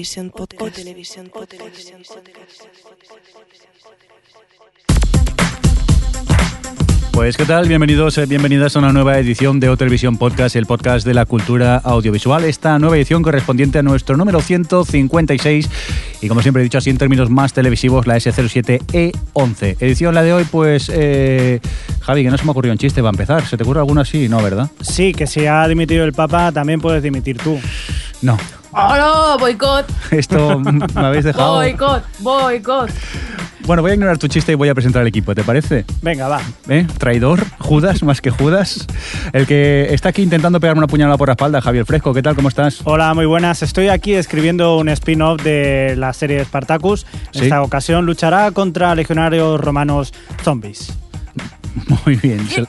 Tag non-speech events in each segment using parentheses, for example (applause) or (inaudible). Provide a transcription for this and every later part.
Televisión Podcast. O Televisión Podcast. Pues qué tal, bienvenidos, eh, bienvenidas a una nueva edición de O Televisión Podcast, el podcast de la cultura audiovisual. Esta nueva edición correspondiente a nuestro número 156 y como siempre he dicho así en términos más televisivos, la S07E11. Edición la de hoy, pues eh, Javi, que no se me ocurrió un chiste va a empezar. ¿Se te ocurre alguno así? No, ¿verdad? Sí, que si ha dimitido el Papa, también puedes dimitir tú. No. ¡Oh, no! ¡Boicot! Esto me habéis dejado. ¡Boicot! ¡Boicot! Bueno, voy a ignorar tu chiste y voy a presentar al equipo, ¿te parece? Venga, va. ¿Eh? Traidor, Judas, más que Judas. El que está aquí intentando pegarme una puñalada por la espalda, Javier Fresco, ¿qué tal? ¿Cómo estás? Hola, muy buenas. Estoy aquí escribiendo un spin-off de la serie Spartacus. En Sí. esta ocasión luchará contra legionarios romanos zombies. Muy bien. ¿Se,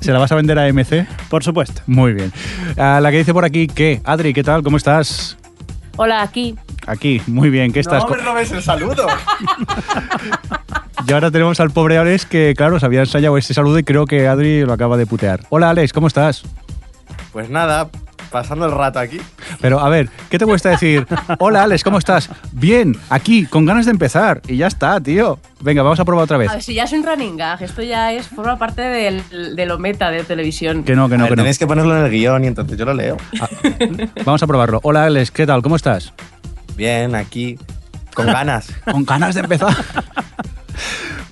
se la vas a vender a MC? Por supuesto. Muy bien. A la que dice por aquí que, Adri, ¿qué tal? ¿Cómo estás? Hola, aquí. Aquí, muy bien, ¿qué estás? No me robes el saludo. (laughs) Y ahora tenemos al pobre Alex que, claro, se había ensayado ese saludo y creo que Adri lo acaba de putear. Hola Alex, ¿cómo estás? Pues nada, pasando el rato aquí. Pero a ver, ¿qué te cuesta decir? Hola Alex, ¿cómo estás? Bien, aquí, con ganas de empezar. Y ya está, tío. Venga, vamos a probar otra vez. A ver, si ya es un running gag, esto ya es forma parte del, de lo meta de televisión. Que no, que no, A ver, que no. Tenéis que ponerlo en el guion y entonces yo lo leo. Vamos a probarlo. Hola Alex, ¿qué tal? ¿Cómo estás? Bien, aquí, con ganas. Con ganas de empezar.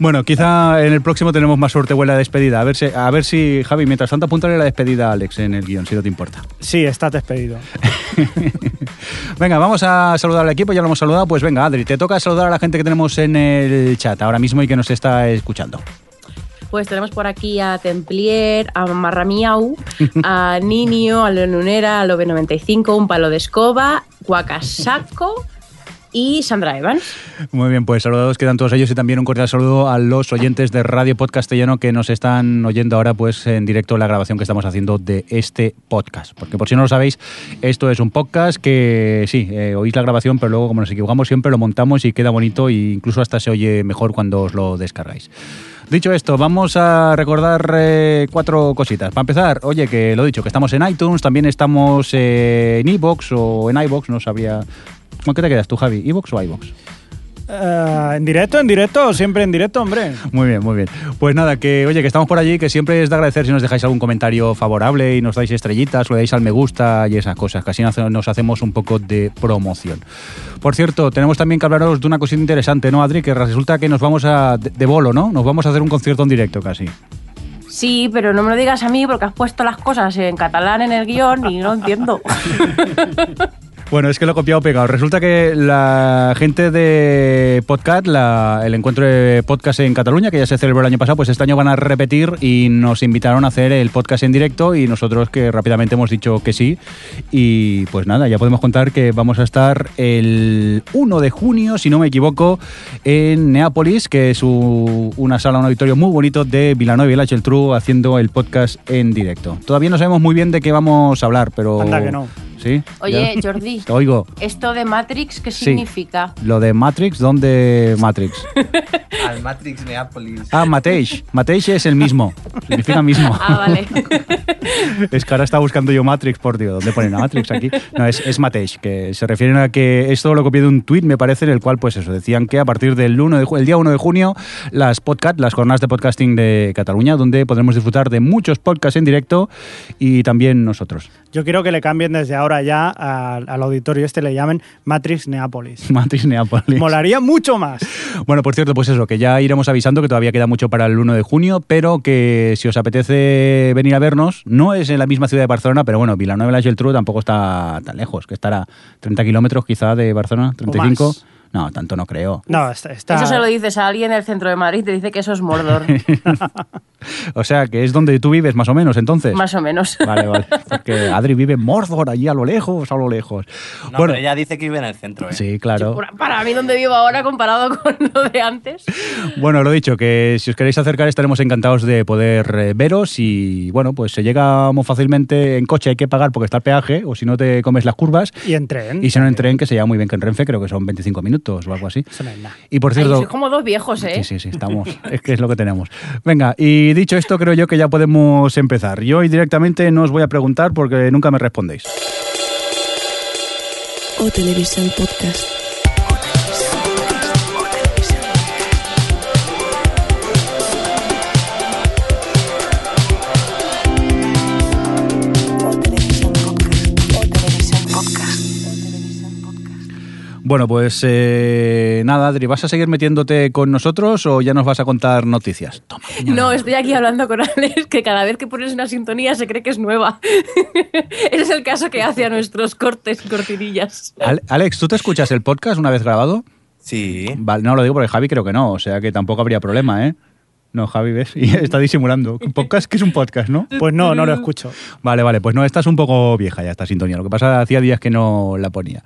Bueno, quizá en el próximo tenemos más suerte o en la despedida. A ver si, a ver si Javi, mientras tanto, apúntale la despedida a Alex en el guion, si no te importa. Sí, estás despedido. (laughs) Venga, vamos a saludar al equipo, ya lo hemos saludado. Pues venga, Adri, te toca saludar a la gente que tenemos en el chat ahora mismo y que nos está escuchando. Pues tenemos por aquí a Templier, a Marramiau, (laughs) a Ninio, a Leonunera, a Lobe95, un palo de escoba, Guacasaco y Sandra Evans. Muy bien, pues saludados quedan todos ellos y también un cordial saludo a los oyentes de Radio Podcastellano que nos están oyendo ahora pues en directo la grabación que estamos haciendo de este podcast. Porque por si no lo sabéis, esto es un podcast que sí, eh, oís la grabación, pero luego como nos equivocamos siempre lo montamos y queda bonito e incluso hasta se oye mejor cuando os lo descargáis. Dicho esto, vamos a recordar eh, cuatro cositas. Para empezar, oye, que lo he dicho, que estamos en iTunes, también estamos eh, en iBox o en iBox, no sabría... ¿Con qué te quedas tú, Javi? ¿iBox o iBox? Eh, ¿En directo? ¿En directo? Siempre en directo, hombre. Muy bien, muy bien. Pues nada, que oye, que estamos por allí, que siempre es de agradecer si nos dejáis algún comentario favorable y nos dais estrellitas o le dais al me gusta y esas cosas, que así nos- nos hacemos un poco de promoción. Por cierto, tenemos también que hablaros de una cosita interesante, ¿no, Adri? Que resulta que nos vamos a, de, de bolo, ¿no? Nos vamos a hacer un concierto en directo casi. Sí, pero no me lo digas a mí porque has puesto las cosas en catalán en el guion y no entiendo. (laughs) Bueno, es que lo he copiado pegado. Resulta que la gente de Podcast, la- el encuentro de podcast en Cataluña, que ya se celebró el año pasado, pues este año van a repetir y nos invitaron a hacer el podcast en directo y nosotros que rápidamente hemos dicho que sí. Y pues nada, ya podemos contar que vamos a estar el 1 de junio, si no me equivoco, en Neápolis, que es una sala, un auditorio muy bonito de Villanueva y la Geltrú, haciendo el podcast en directo. Todavía no sabemos muy bien de qué vamos a hablar, pero... Anda no. ¿Sí? Oye, ¿Ya? Jordi, Te (laughs) oigo. ¿esto de Matrix qué Sí. significa? Lo de Matrix, ¿dónde Matrix? (laughs) Al Matrix Neapolis. Ah, Mateix. Mateix es el mismo. Significa mismo. Ah, vale. (laughs) Es que ahora estaba buscando yo Matrix por Dios. ¿Dónde ponen a Matrix aquí? No, es, es Mateix, que se refieren a que esto lo copié de un tuit, me parece, en el cual, pues eso, decían que a partir del 1 de, el día 1 de junio, las podcast, las jornadas de podcasting de Cataluña, donde podremos disfrutar de muchos podcasts en directo y también nosotros. Yo quiero que le cambien desde ahora ya al, al auditorio este, le llamen Matrix Neapolis. (laughs) Matrix Neapolis. Molaría mucho más. Bueno, por cierto, pues eso, que ya iremos avisando que todavía queda mucho para el 1 de junio, pero que si os apetece venir a vernos, no es en la misma ciudad de Barcelona, pero bueno, Villanueva y la Geltrú tampoco está tan lejos, que estará 30 kilómetros quizá de Barcelona, 35. No, tanto no creo. No, está. está- Eso se lo dices a alguien del centro de Madrid, te dice que eso es Mordor, (laughs) O sea, que es donde tú vives más o menos, entonces. más o menos. Vale, vale. (laughs) Porque Adri vive en Mordor, allí a lo lejos, a lo lejos. No, bueno, pero ella dice que vive en el centro, ¿eh? sí, claro. Para- Para mí, donde vivo ahora comparado (laughs) con lo de antes. Bueno, lo dicho, que si os queréis acercar estaremos encantados de poder eh, veros y bueno, pues se llega muy fácilmente en coche, hay que pagar porque está el peaje o si no te comes las curvas Y en tren. y si no en tren que se llama muy bien que en Renfe, creo que son 25 minutos o algo así. Eso no es nada. Y por Ay, cierto... sois como dos viejos, ¿eh? Sí, sí, sí, estamos. (laughs) Es que es lo que tenemos. Venga, y dicho esto, creo yo que ya podemos empezar. Yo hoy directamente no os voy a preguntar porque nunca me respondéis. O Televisión Podcast. Bueno, pues eh, nada, Adri, ¿vas a seguir metiéndote con nosotros o ya nos vas a contar noticias? Toma. No, estoy aquí hablando con Alex, que cada vez que pones una sintonía se cree que es nueva. (laughs) Ese es el caso que hace a nuestros cortes y cortinillas. Ale- Alex, ¿tú te escuchas el podcast una vez grabado? Sí. Vale, no lo digo porque Javi creo que no, o sea que tampoco habría problema, ¿eh? No, Javi, ¿ves? (laughs) Y está disimulando. ¿Un podcast? ¿Qué es un podcast, no? Pues no, no lo escucho. Vale, vale, pues no, esta es un poco vieja ya, esta sintonía. Lo que pasa, hacía días que no la ponía.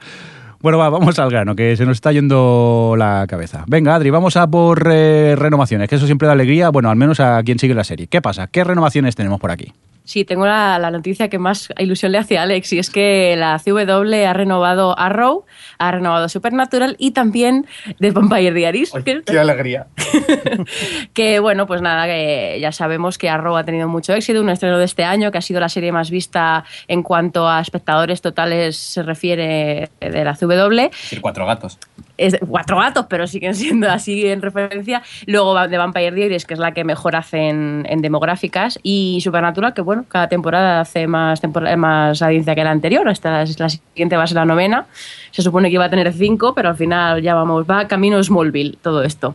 Bueno, va, vamos al grano, que se nos está yendo la cabeza. Venga, Adri, vamos a por eh, renovaciones, que eso siempre da alegría, bueno, al menos a quien sigue la serie. ¿Qué pasa? ¿Qué renovaciones tenemos por aquí? Sí, tengo la, la noticia que más ilusión le hace a Alex y es que la CW ha renovado Arrow, ha renovado Supernatural y también The Vampire Diaries. que- Qué alegría. (laughs) que bueno, pues nada, que ya sabemos que Arrow ha tenido mucho éxito, un estreno de este año que ha sido la serie más vista en cuanto a espectadores totales se refiere de la CW. Decir cuatro gatos. Es cuatro gatos, pero siguen siendo así en referencia. Luego de Vampire Diaries, que es la que mejor hace en, en demográficas, y Supernatural, que bueno, cada temporada hace más, tempor- más audiencia que la anterior. Esta es la siguiente va a ser la novena. Se supone que iba a tener cinco, pero al final ya vamos, va camino Smallville todo esto.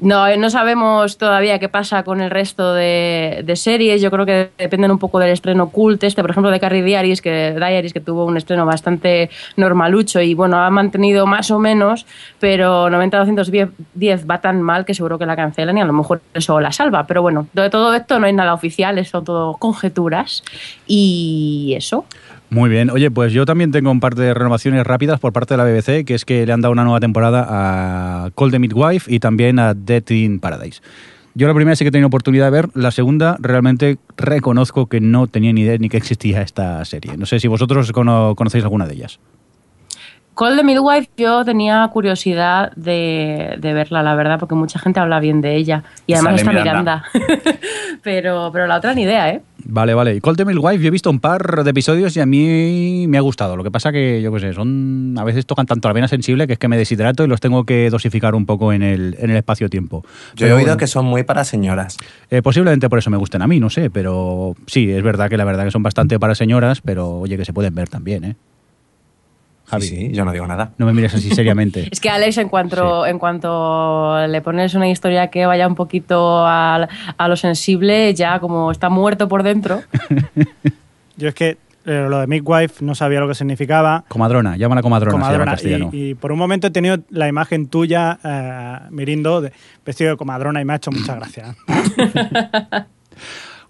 No, no sabemos todavía qué pasa con el resto de, de series. Yo creo que dependen un poco del estreno cult. Este, por ejemplo, de Carrie Diaries, que, Diaries, que tuvo un estreno bastante normalucho y bueno, ha mantenido más o menos, pero 90-210 va tan mal que seguro que la cancelan y a lo mejor eso la salva. Pero bueno, de todo esto no hay nada oficial, son todo conjeturas y eso. Muy bien. Oye, pues yo también tengo un par de renovaciones rápidas por parte de la BBC, que es que le han dado una nueva temporada a Call the Midwife y también a Death in Paradise. Yo la primera sí que he tenido oportunidad de ver, la segunda realmente reconozco que no tenía ni idea ni que existía esta serie. No sé si vosotros cono- conocéis alguna de ellas. Call the Midwife yo tenía curiosidad de, de verla, la verdad, porque mucha gente habla bien de ella. Y además Sale está Miranda. Miranda. (laughs) pero, pero la otra ni idea, ¿eh? Vale, vale. Y Call the Midwife yo he visto un par de episodios y a mí me ha gustado. Lo que pasa que, yo qué sé, son a veces tocan tanto la vena sensible que es que me deshidrato y los tengo que dosificar un poco en el, en el espacio-tiempo. Yo he oído bueno. que son muy para señoras. Eh, posiblemente por eso me gusten a mí, no sé, pero sí, es verdad que la verdad que son bastante para señoras, pero oye, que se pueden ver también, ¿eh? Javi, Sí, sí, yo no digo nada. no me mires así seriamente. (laughs) Es que Alex, en cuanto, en cuanto le pones una historia que vaya un poquito a, a lo sensible, ya como está muerto por dentro. (laughs) Yo es que eh, lo de Midwife no sabía lo que significaba. Comadrona, llámala comadrona, se llama en Comadrona. castellano. Y, y por un momento he tenido la imagen tuya, eh, Mirindo, de, vestido de comadrona y me ha hecho mucha gracia. (laughs)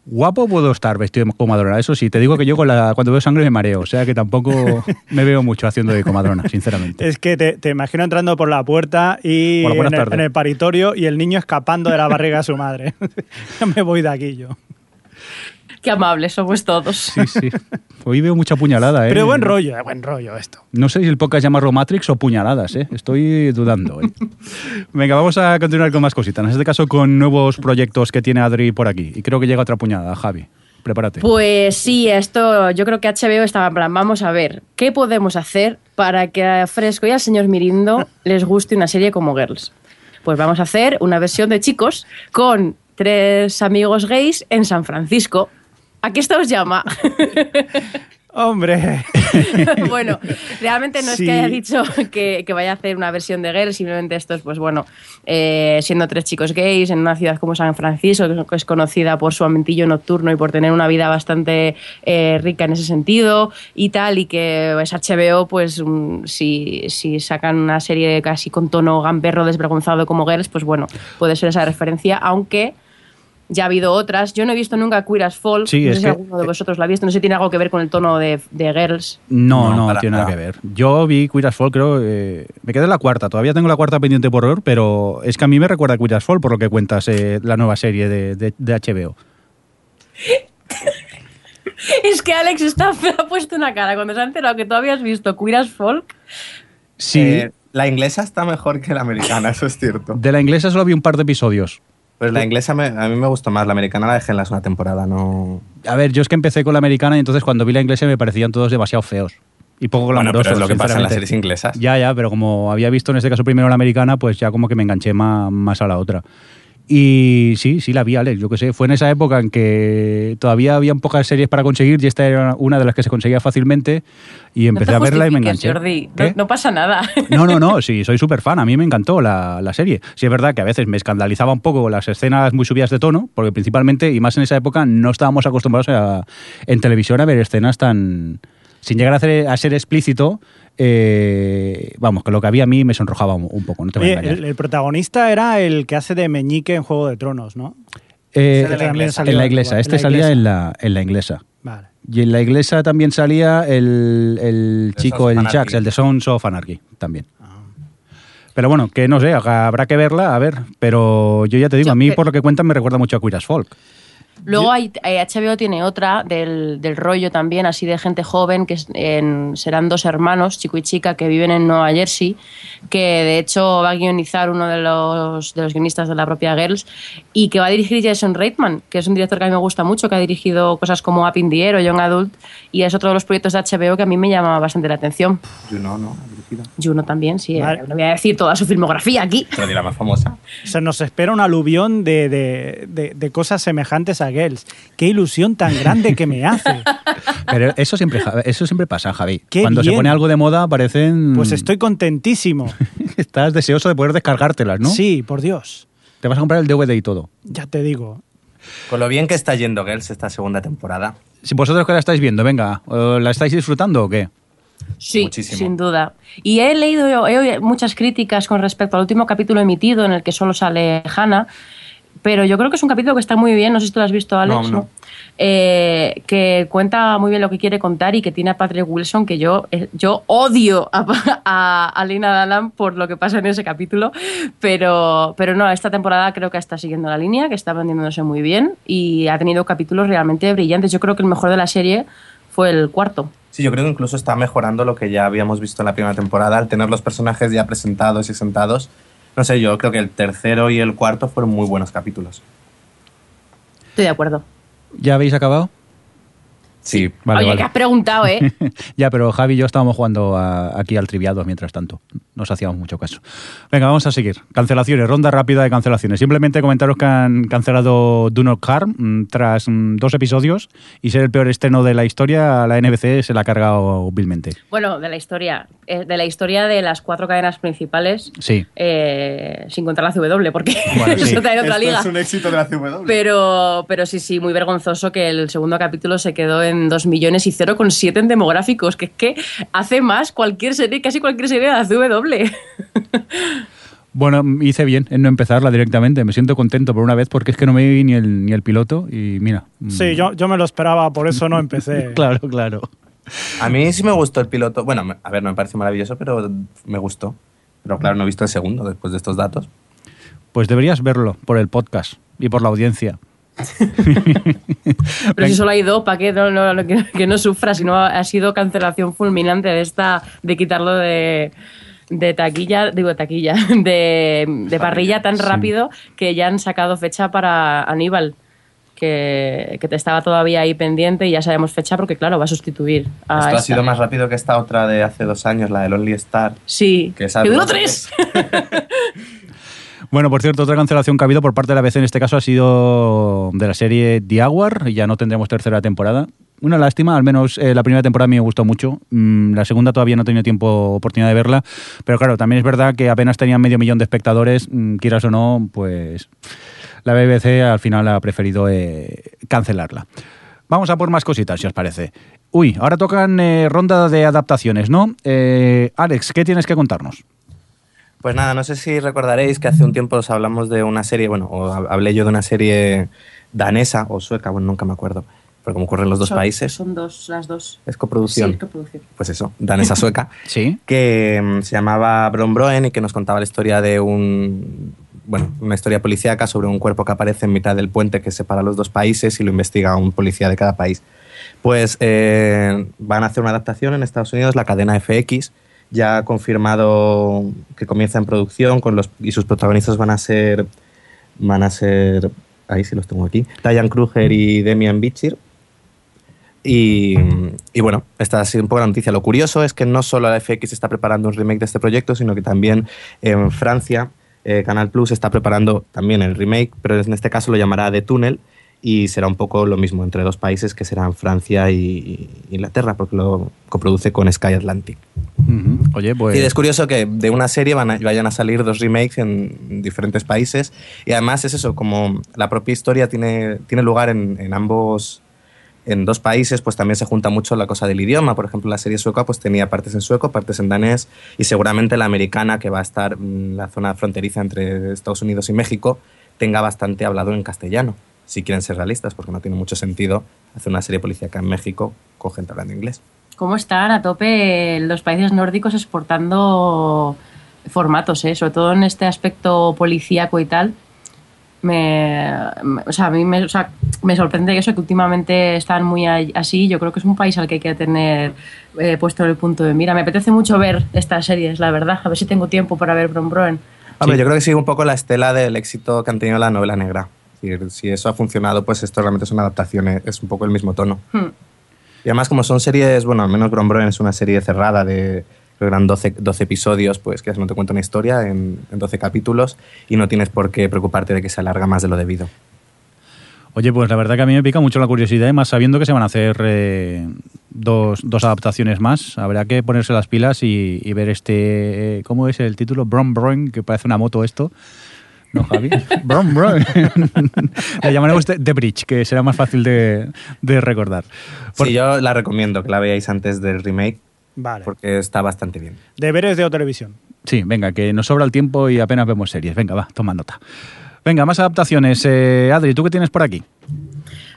Guapo puedo estar vestido de comadrona, eso sí, te digo que yo con la, cuando veo sangre me mareo, o sea que tampoco me veo mucho haciendo de comadrona, sinceramente. Es que te, te imagino entrando por la puerta y en el, en el paritorio y el niño escapando de la barriga de su madre. (laughs) ya me voy de aquí yo. Qué amables somos todos. Sí, sí. Hoy veo mucha puñalada, ¿eh? Pero buen rollo, eh, buen rollo esto. No sé si el podcast llamarlo Matrix o puñaladas, ¿eh? Estoy dudando. ¿eh? (laughs) Venga, vamos a continuar con más cositas. En este caso, con nuevos proyectos que tiene Adri por aquí. Y creo que llega otra puñalada, Javi. Prepárate. Pues sí, esto yo creo que HBO estaba en plan, vamos a ver, ¿qué podemos hacer para que a Fresco y al señor Mirindo les guste una serie como Girls? Pues vamos a hacer una versión de chicos con tres amigos gays en San Francisco. ¿A qué esto os llama? (laughs) Hombre, (laughs) bueno, realmente no es que haya dicho que, que vaya a hacer una versión de Girls, simplemente esto es, pues bueno, eh, siendo tres chicos gays en una ciudad como San Francisco, que es- conocida por su amentillo nocturno y por tener una vida bastante eh, rica en ese sentido y tal, y que es HBO, pues mm, si, si sacan una serie casi con tono gamberro desvergonzado como Girls, pues bueno, puede ser esa referencia, aunque... Ya ha habido otras. Yo no he visto nunca Queer as Folk. Sí, no es sé si que- alguno de vosotros la ha visto. No sé si tiene algo que ver con el tono de, de Girls. No, no, No, para tiene nada que ver. Yo vi Queer as Folk, creo, eh, me quedé en la cuarta. Todavía tengo la cuarta pendiente por ver, pero es que a mí me recuerda a Queer as Folk por lo que cuentas eh, la nueva serie de, de- de HBO. (laughs) Es que Alex está, (laughs) ha puesto una cara cuando se ha enterado que tú habías visto Queer as Folk. Sí, Eh, la inglesa está mejor que la americana, eso es cierto. de la inglesa solo vi un par de episodios. Pues la inglesa me- a mí me gustó más, la americana la dejé en la segunda temporada, no... A ver, yo es que empecé con la americana y entonces cuando vi la inglesa me parecían todos demasiado feos. Y poco Bueno, glamorosos. pero es lo que pasa en las series inglesas. Ya, ya, pero como había visto en este caso primero la americana, pues ya como que me enganché más, más a la otra. Y sí, sí la vi, Alex. Yo qué sé, fue en esa época en que todavía habían pocas series para conseguir y esta era una de las que se conseguía fácilmente. Y empecé no a verla y me enganché. Jordi. No, pasa nada. No, no, no, (laughs) sí, soy súper fan. A mí me encantó la, la serie. Sí, es verdad que a veces me escandalizaba un poco las escenas muy subidas de tono, porque principalmente, y más en esa época, no estábamos acostumbrados a- en televisión a ver escenas tan. sin llegar a, hacer, a ser explícito. Eh, vamos, que lo que había a mí me sonrojaba un, un poco, no te voy a engañar. el, el protagonista era el que hace de Meñique en Juego de Tronos, ¿no? Eh, Ese de la inglesa. en la en- inglesa, en este la salía inglesa. en la, en la inglesa. Vale. Y en la inglesa también salía el, el chico, el Jax, el de Sons of Anarchy, también. Pero bueno, que no sé, habrá que verla, a ver. Pero yo ya te digo, Yo a mí que- por lo que cuentan me recuerda mucho a Queer as Folk. Luego hay, eh, HBO tiene otra del, del rollo también, así de gente joven, que en- serán dos hermanos, chico y chica, que viven en Nueva Jersey, que de hecho va a guionizar uno de los, de los guionistas de la propia Girls y que va a dirigir Jason Reitman, que es un director que a mí me gusta mucho, que ha dirigido cosas como Up in the Air o Young Adult y es otro de los proyectos de HBO que a mí me llama bastante la atención. Yo no, no. Juno también, sí, Vale. eh, no voy a decir toda su filmografía aquí. Pero di la más famosa. Se nos espera un aluvión de, de- de- de cosas semejantes a Girls. Qué ilusión tan grande que me hace. (laughs) Pero eso siempre, eso siempre pasa, Javi. Qué Cuando se pone algo de moda, parecen. Pues estoy contentísimo. (laughs) Estás deseoso de poder descargártelas, ¿no? Sí, por Dios. Te vas a comprar el DVD y todo. Ya te digo. Con lo bien que está yendo Girls esta segunda temporada. Si vosotros que la estáis viendo, venga, ¿o ¿la estáis disfrutando o qué? Sí, Muchísimo. sin duda. Y he leído he oído muchas críticas con respecto al último capítulo emitido en el que solo sale Hannah, pero yo creo que es un capítulo que está muy bien, no sé si tú lo has visto, Alex, No. Eh, que cuenta muy bien lo que quiere contar y que tiene a Patrick Wilson, que yo, eh, yo odio a, (laughs) a, a Lena Dunham por lo que pasa en ese capítulo, pero, pero no, esta temporada creo que está siguiendo la línea, que está vendiéndose muy bien y ha tenido capítulos realmente brillantes. Yo creo que el mejor de la serie fue el cuarto. Sí, yo creo que incluso está mejorando lo que ya habíamos visto en la primera temporada, al tener los personajes ya presentados y sentados. No sé, yo creo que el tercero y el cuarto fueron muy buenos capítulos. Estoy de acuerdo. ¿Ya habéis acabado? Sí. Vale, Oye, vale. que has preguntado, ¿eh? (laughs) ya, pero Javi y yo estábamos jugando a- aquí al triviado mientras tanto. Nos hacíamos mucho caso. Venga, vamos a seguir. Cancelaciones, ronda rápida de cancelaciones. Simplemente comentaros que han cancelado Do Not Harm mm, tras mm, dos episodios y ser el peor estreno de la historia, la NBC se la ha cargado vilmente. bueno, de la historia. eh, De la historia de las cuatro cadenas principales. Sí. eh, sin contar la CW, porque (laughs) Bueno, (laughs) sí. otra liga. éxito de la CW. Pero, pero sí, sí, muy vergonzoso que el segundo capítulo se quedó en 2 millones y 0,7 en demográficos, que es que hace más cualquier serie, casi cualquier serie de la (laughs) CW. Bueno, hice bien en no empezarla directamente. Me siento contento por una vez porque es que no me vi ni el, ni el piloto y mira. Sí, yo, yo me lo esperaba, por eso no empecé. (laughs) Claro, claro. A mí sí me gustó el piloto. Bueno, a ver, no me parece maravilloso, pero me gustó. Pero claro, no he visto el segundo después de estos datos. Pues deberías verlo por el podcast y por la audiencia. Pero si solo hay dos, ¿para qué no, no- que, que no sufra? Si no ha sido cancelación fulminante de esta, de quitarlo de, de taquilla, digo taquilla, (laughs) de, de parrilla tan Sí. rápido que ya han sacado fecha para Aníbal. Que, que te estaba todavía ahí pendiente y ya sabemos fecha porque, claro, va a sustituir a Esto ha sido más rápido que esta otra de hace dos años, la de Lonely Star. Sí, Que que, duró tres. (laughs) Bueno, por cierto, otra cancelación que ha habido por parte de la ABC en este caso ha sido de la serie The Hour. Ya no tendremos tercera temporada. una lástima, al menos eh, la primera temporada a mí me gustó mucho. Mm, la segunda todavía no he tenido tiempo, oportunidad de verla. Pero claro, también es verdad que apenas tenían medio millón de espectadores, mm, quieras o no, pues la BBC al final ha preferido eh, cancelarla. Vamos a por más cositas, si os parece. Uy, ahora tocan eh, ronda de adaptaciones, ¿no? Alex, ¿qué tienes que contarnos? Pues nada, no sé si recordaréis que hace un tiempo os hablamos de una serie, bueno, o hab- hablé yo de una serie danesa o sueca, bueno, nunca me acuerdo, pero como ocurre en los dos Son- países, Son dos, las dos. es coproducción, Sí, coproducción. pues eso, danesa-sueca, (laughs) Sí. que mm, se llamaba Brombroen y que nos contaba la historia de un, bueno, una historia policíaca sobre un cuerpo que aparece en mitad del puente que separa los dos países y lo investiga un policía de cada país. Pues eh, van a hacer una adaptación en Estados Unidos, la cadena FX, ya ha confirmado que comienza en producción con los, y sus protagonistas van a ser, van a ser, ahí sí los tengo aquí, Diane Kruger y Demian Bichir. Y, y bueno, esta ha sido un poco la noticia. Lo curioso es que no solo la FX está preparando un remake de este proyecto, sino que también en Francia eh, Canal Plus está preparando también el remake, pero en este caso lo llamará The Tunnel y será un poco lo mismo entre dos países que serán Francia y, y Inglaterra, porque lo coproduce con Sky Atlantic. Oye, pues... Y es curioso que de una serie van a- vayan a salir dos remakes en diferentes países y además es eso, como la propia historia tiene, tiene lugar en, en ambos, en dos países, pues también se junta mucho la cosa del idioma. Por ejemplo, la serie sueca pues tenía partes en sueco, partes en danés y seguramente la americana, que va a estar en la zona fronteriza entre Estados Unidos y México, tenga bastante hablado en castellano, si quieren ser realistas, porque no tiene mucho sentido hacer una serie policíaca en México con gente hablando inglés. ¿Cómo están a tope los países nórdicos exportando formatos, eh? sobre todo en este aspecto policíaco y tal? Me, me- o sea, a mí me, o sea, me sorprende eso, que últimamente están muy así. Yo creo que es un país al que hay que tener eh, puesto el punto de mira. Me apetece mucho ver estas series, la verdad. A ver si tengo tiempo para ver Brom Broen. Hombre, Sí. yo creo que sigue un poco la estela del éxito que han tenido la novela negra. Decir, si eso ha funcionado, pues esto realmente es una adaptación, eh, es un poco el mismo tono. Hmm. Y además, como son series, bueno, al menos Brom Broen es una serie cerrada de, creo que eran 12, 12 episodios, pues que no te cuenta una historia en, en 12 capítulos y no tienes por qué preocuparte de que se alarga más de lo debido. Oye, pues la verdad que a mí me pica mucho la curiosidad, y más sabiendo que se van a hacer eh, dos, dos adaptaciones más. Habrá que ponerse las pilas y, y ver este. eh, ¿Cómo es el título? Brom Brom, que parece una moto esto. ¿No, Javi? Brom Brom. La (laughs) llamaremos The, The Bridge, que será más fácil de, de recordar. Por- Sí, yo la recomiendo que la veáis antes del remake Vale. porque está bastante bien. Deberes de O Televisión. Sí, venga, que nos sobra el tiempo y apenas vemos series. Venga, va, toma nota. Venga, más adaptaciones. Eh, Adri, ¿tú qué tienes por aquí?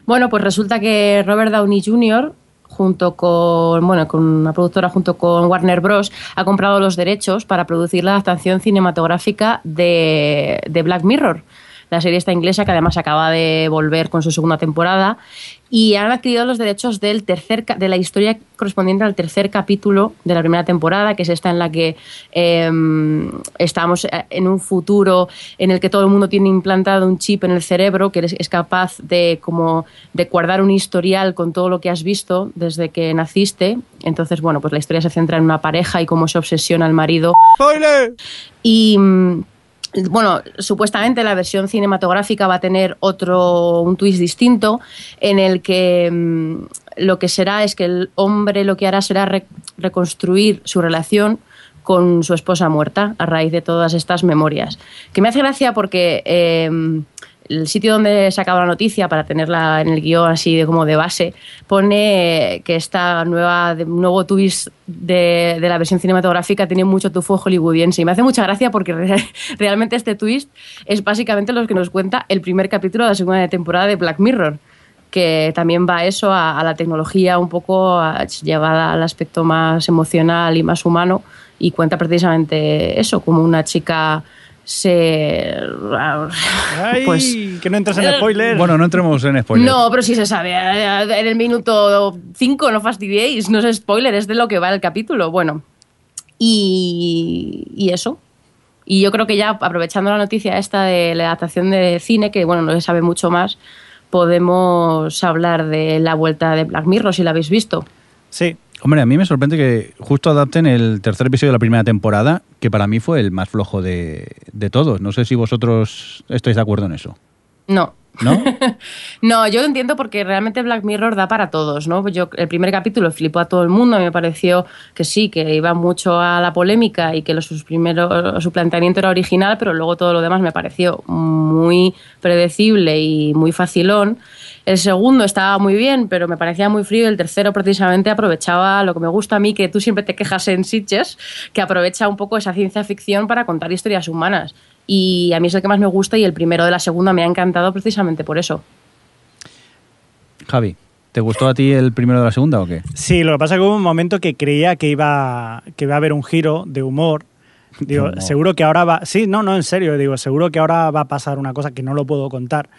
Bueno, pues resulta que Robert Downey Jr., junto con, bueno, con una productora junto con Warner Bros., ha comprado los derechos para producir la adaptación cinematográfica de, de Black Mirror. La serie inglesa que además acaba de volver con su segunda temporada y han adquirido los derechos del tercer de la historia correspondiente al tercer capítulo de la primera temporada, que es esta en la que eh, estamos en un futuro en el que todo el mundo tiene implantado un chip en el cerebro que es, capaz de como de guardar un historial con todo lo que has visto desde que naciste. Entonces, bueno, pues la historia se centra en una pareja y cómo se obsesiona el marido y mm, bueno, supuestamente la versión cinematográfica va a tener otro, un twist distinto, en el que mm, lo que será es que el hombre lo que hará será re- reconstruir su relación con su esposa muerta a raíz de todas estas memorias. Que me hace gracia porque eh, el sitio donde he sacado la noticia para tenerla en el guion así de como de base pone que esta nueva nuevo twist de, la versión cinematográfica tiene mucho tufo hollywoodiense. Y me hace mucha gracia porque re- (laughs) realmente este twist es básicamente lo que nos cuenta el primer capítulo de la segunda temporada de Black Mirror que también va eso, a, a la tecnología un poco a- llevada al aspecto más emocional y más humano y cuenta precisamente eso, como una chica se... Ay, pues que no entras en spoiler. Bueno, no entremos en spoilers. no, pero sí se sabe. En el minuto 5 no fastidiéis, no es spoiler, es de lo que va el capítulo. Bueno, y, y eso. Y yo creo que ya aprovechando la noticia esta de la adaptación de cine, que bueno, no se sabe mucho más, podemos hablar de la vuelta de Black Mirror, si la habéis visto. Sí. Hombre, a mí me sorprende que justo adapten el tercer episodio de la primera temporada, que para mí fue el más flojo de, de todos. No sé si vosotros estáis de acuerdo en eso. No, ¿no? (laughs) No, yo lo entiendo porque realmente Black Mirror da para todos, ¿no? Yo el primer capítulo flipó a todo el mundo, me pareció que sí, que iba mucho a la polémica y que los, sus primeros, su planteamiento era original, pero luego todo lo demás me pareció muy predecible y muy facilón. El segundo estaba muy bien, pero me parecía muy frío. El tercero, precisamente, aprovechaba lo que me gusta a mí, que tú siempre te quejas en Sitges, que aprovecha un poco esa ciencia ficción para contar historias humanas. Y a mí es el que más me gusta y el primero de la segunda me ha encantado precisamente por eso. Javi, ¿te gustó a ti el primero de la segunda o qué? Sí, lo que pasa es que hubo un momento que creía que iba, que iba a haber un giro de humor. Digo, humor. seguro que ahora va. Sí, no, no, en serio. Digo, seguro que ahora va a pasar una cosa que no lo puedo contar.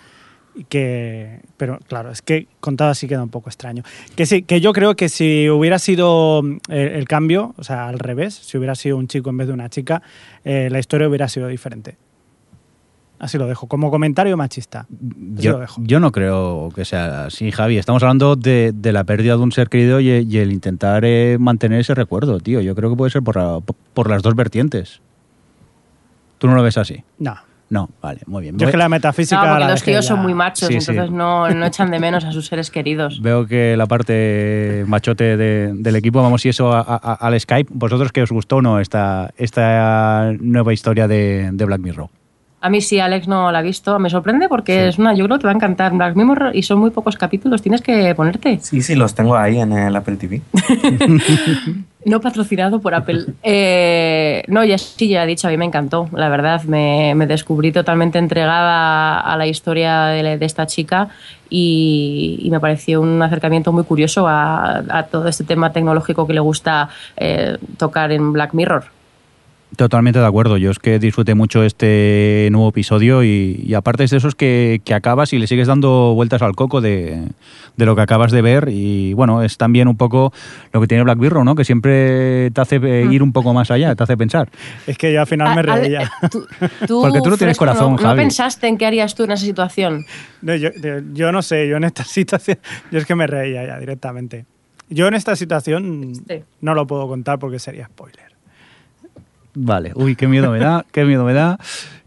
Que, pero claro, es que contado así queda un poco extraño. Que sí, que yo creo que si hubiera sido mm, el, el cambio, o sea, al revés, si hubiera sido un chico en vez de una chica, eh, la historia hubiera sido diferente. Así lo dejo, como comentario machista. Así lo Yo, dejo. yo no creo que sea así, Javi. Estamos hablando de, de la pérdida de un ser querido y, y el intentar eh, mantener ese recuerdo, tío. Yo creo que puede ser por, la- por las dos vertientes. ¿Tú no lo ves así? No. No, vale, muy bien. Yo es que la metafísica. No, porque la los tíos ya- son muy machos, Sí, sí. entonces No, no echan de menos a sus seres queridos. (laughs) Veo que la parte machote de- del equipo, vamos y eso a- a- al Skype. ¿Vosotros qué os gustó o no esta, esta nueva historia de, de Black Mirror? A mí sí, Alex no la ha visto. Me sorprende porque Sí. es una, yo creo que te va a encantar Black Mirror y son muy pocos capítulos, tienes que ponerte. Sí, sí, los tengo ahí en el Apple TV. (laughs) No patrocinado por Apple. (laughs) Eh, no, ya sí, ya he dicho, a mí me encantó, la verdad. Me, me descubrí totalmente entregada a la historia de, de esta chica y, y me pareció un acercamiento muy curioso a, a todo este tema tecnológico que le gusta eh, tocar en Black Mirror. Totalmente de acuerdo. Yo es que disfruté mucho este nuevo episodio y, y aparte es de esos que, que acabas y le sigues dando vueltas al coco de, de lo que acabas de ver y bueno, es también un poco lo que tiene Black Mirror, ¿no? Que siempre te hace eh, ir un poco más allá, te hace pensar. Es que yo al final me reía. eh, tú- tú, (laughs) Porque tú no tienes Fresco, corazón, ¿no, ¿No Javi. pensaste en qué harías tú en esa situación? No, yo, yo- yo no sé, yo en esta (laughs) situación, yo es que me reía ya directamente. Yo en esta situación Sí. no lo puedo contar porque sería spoiler. Vale, uy, qué miedo me da, qué miedo me da.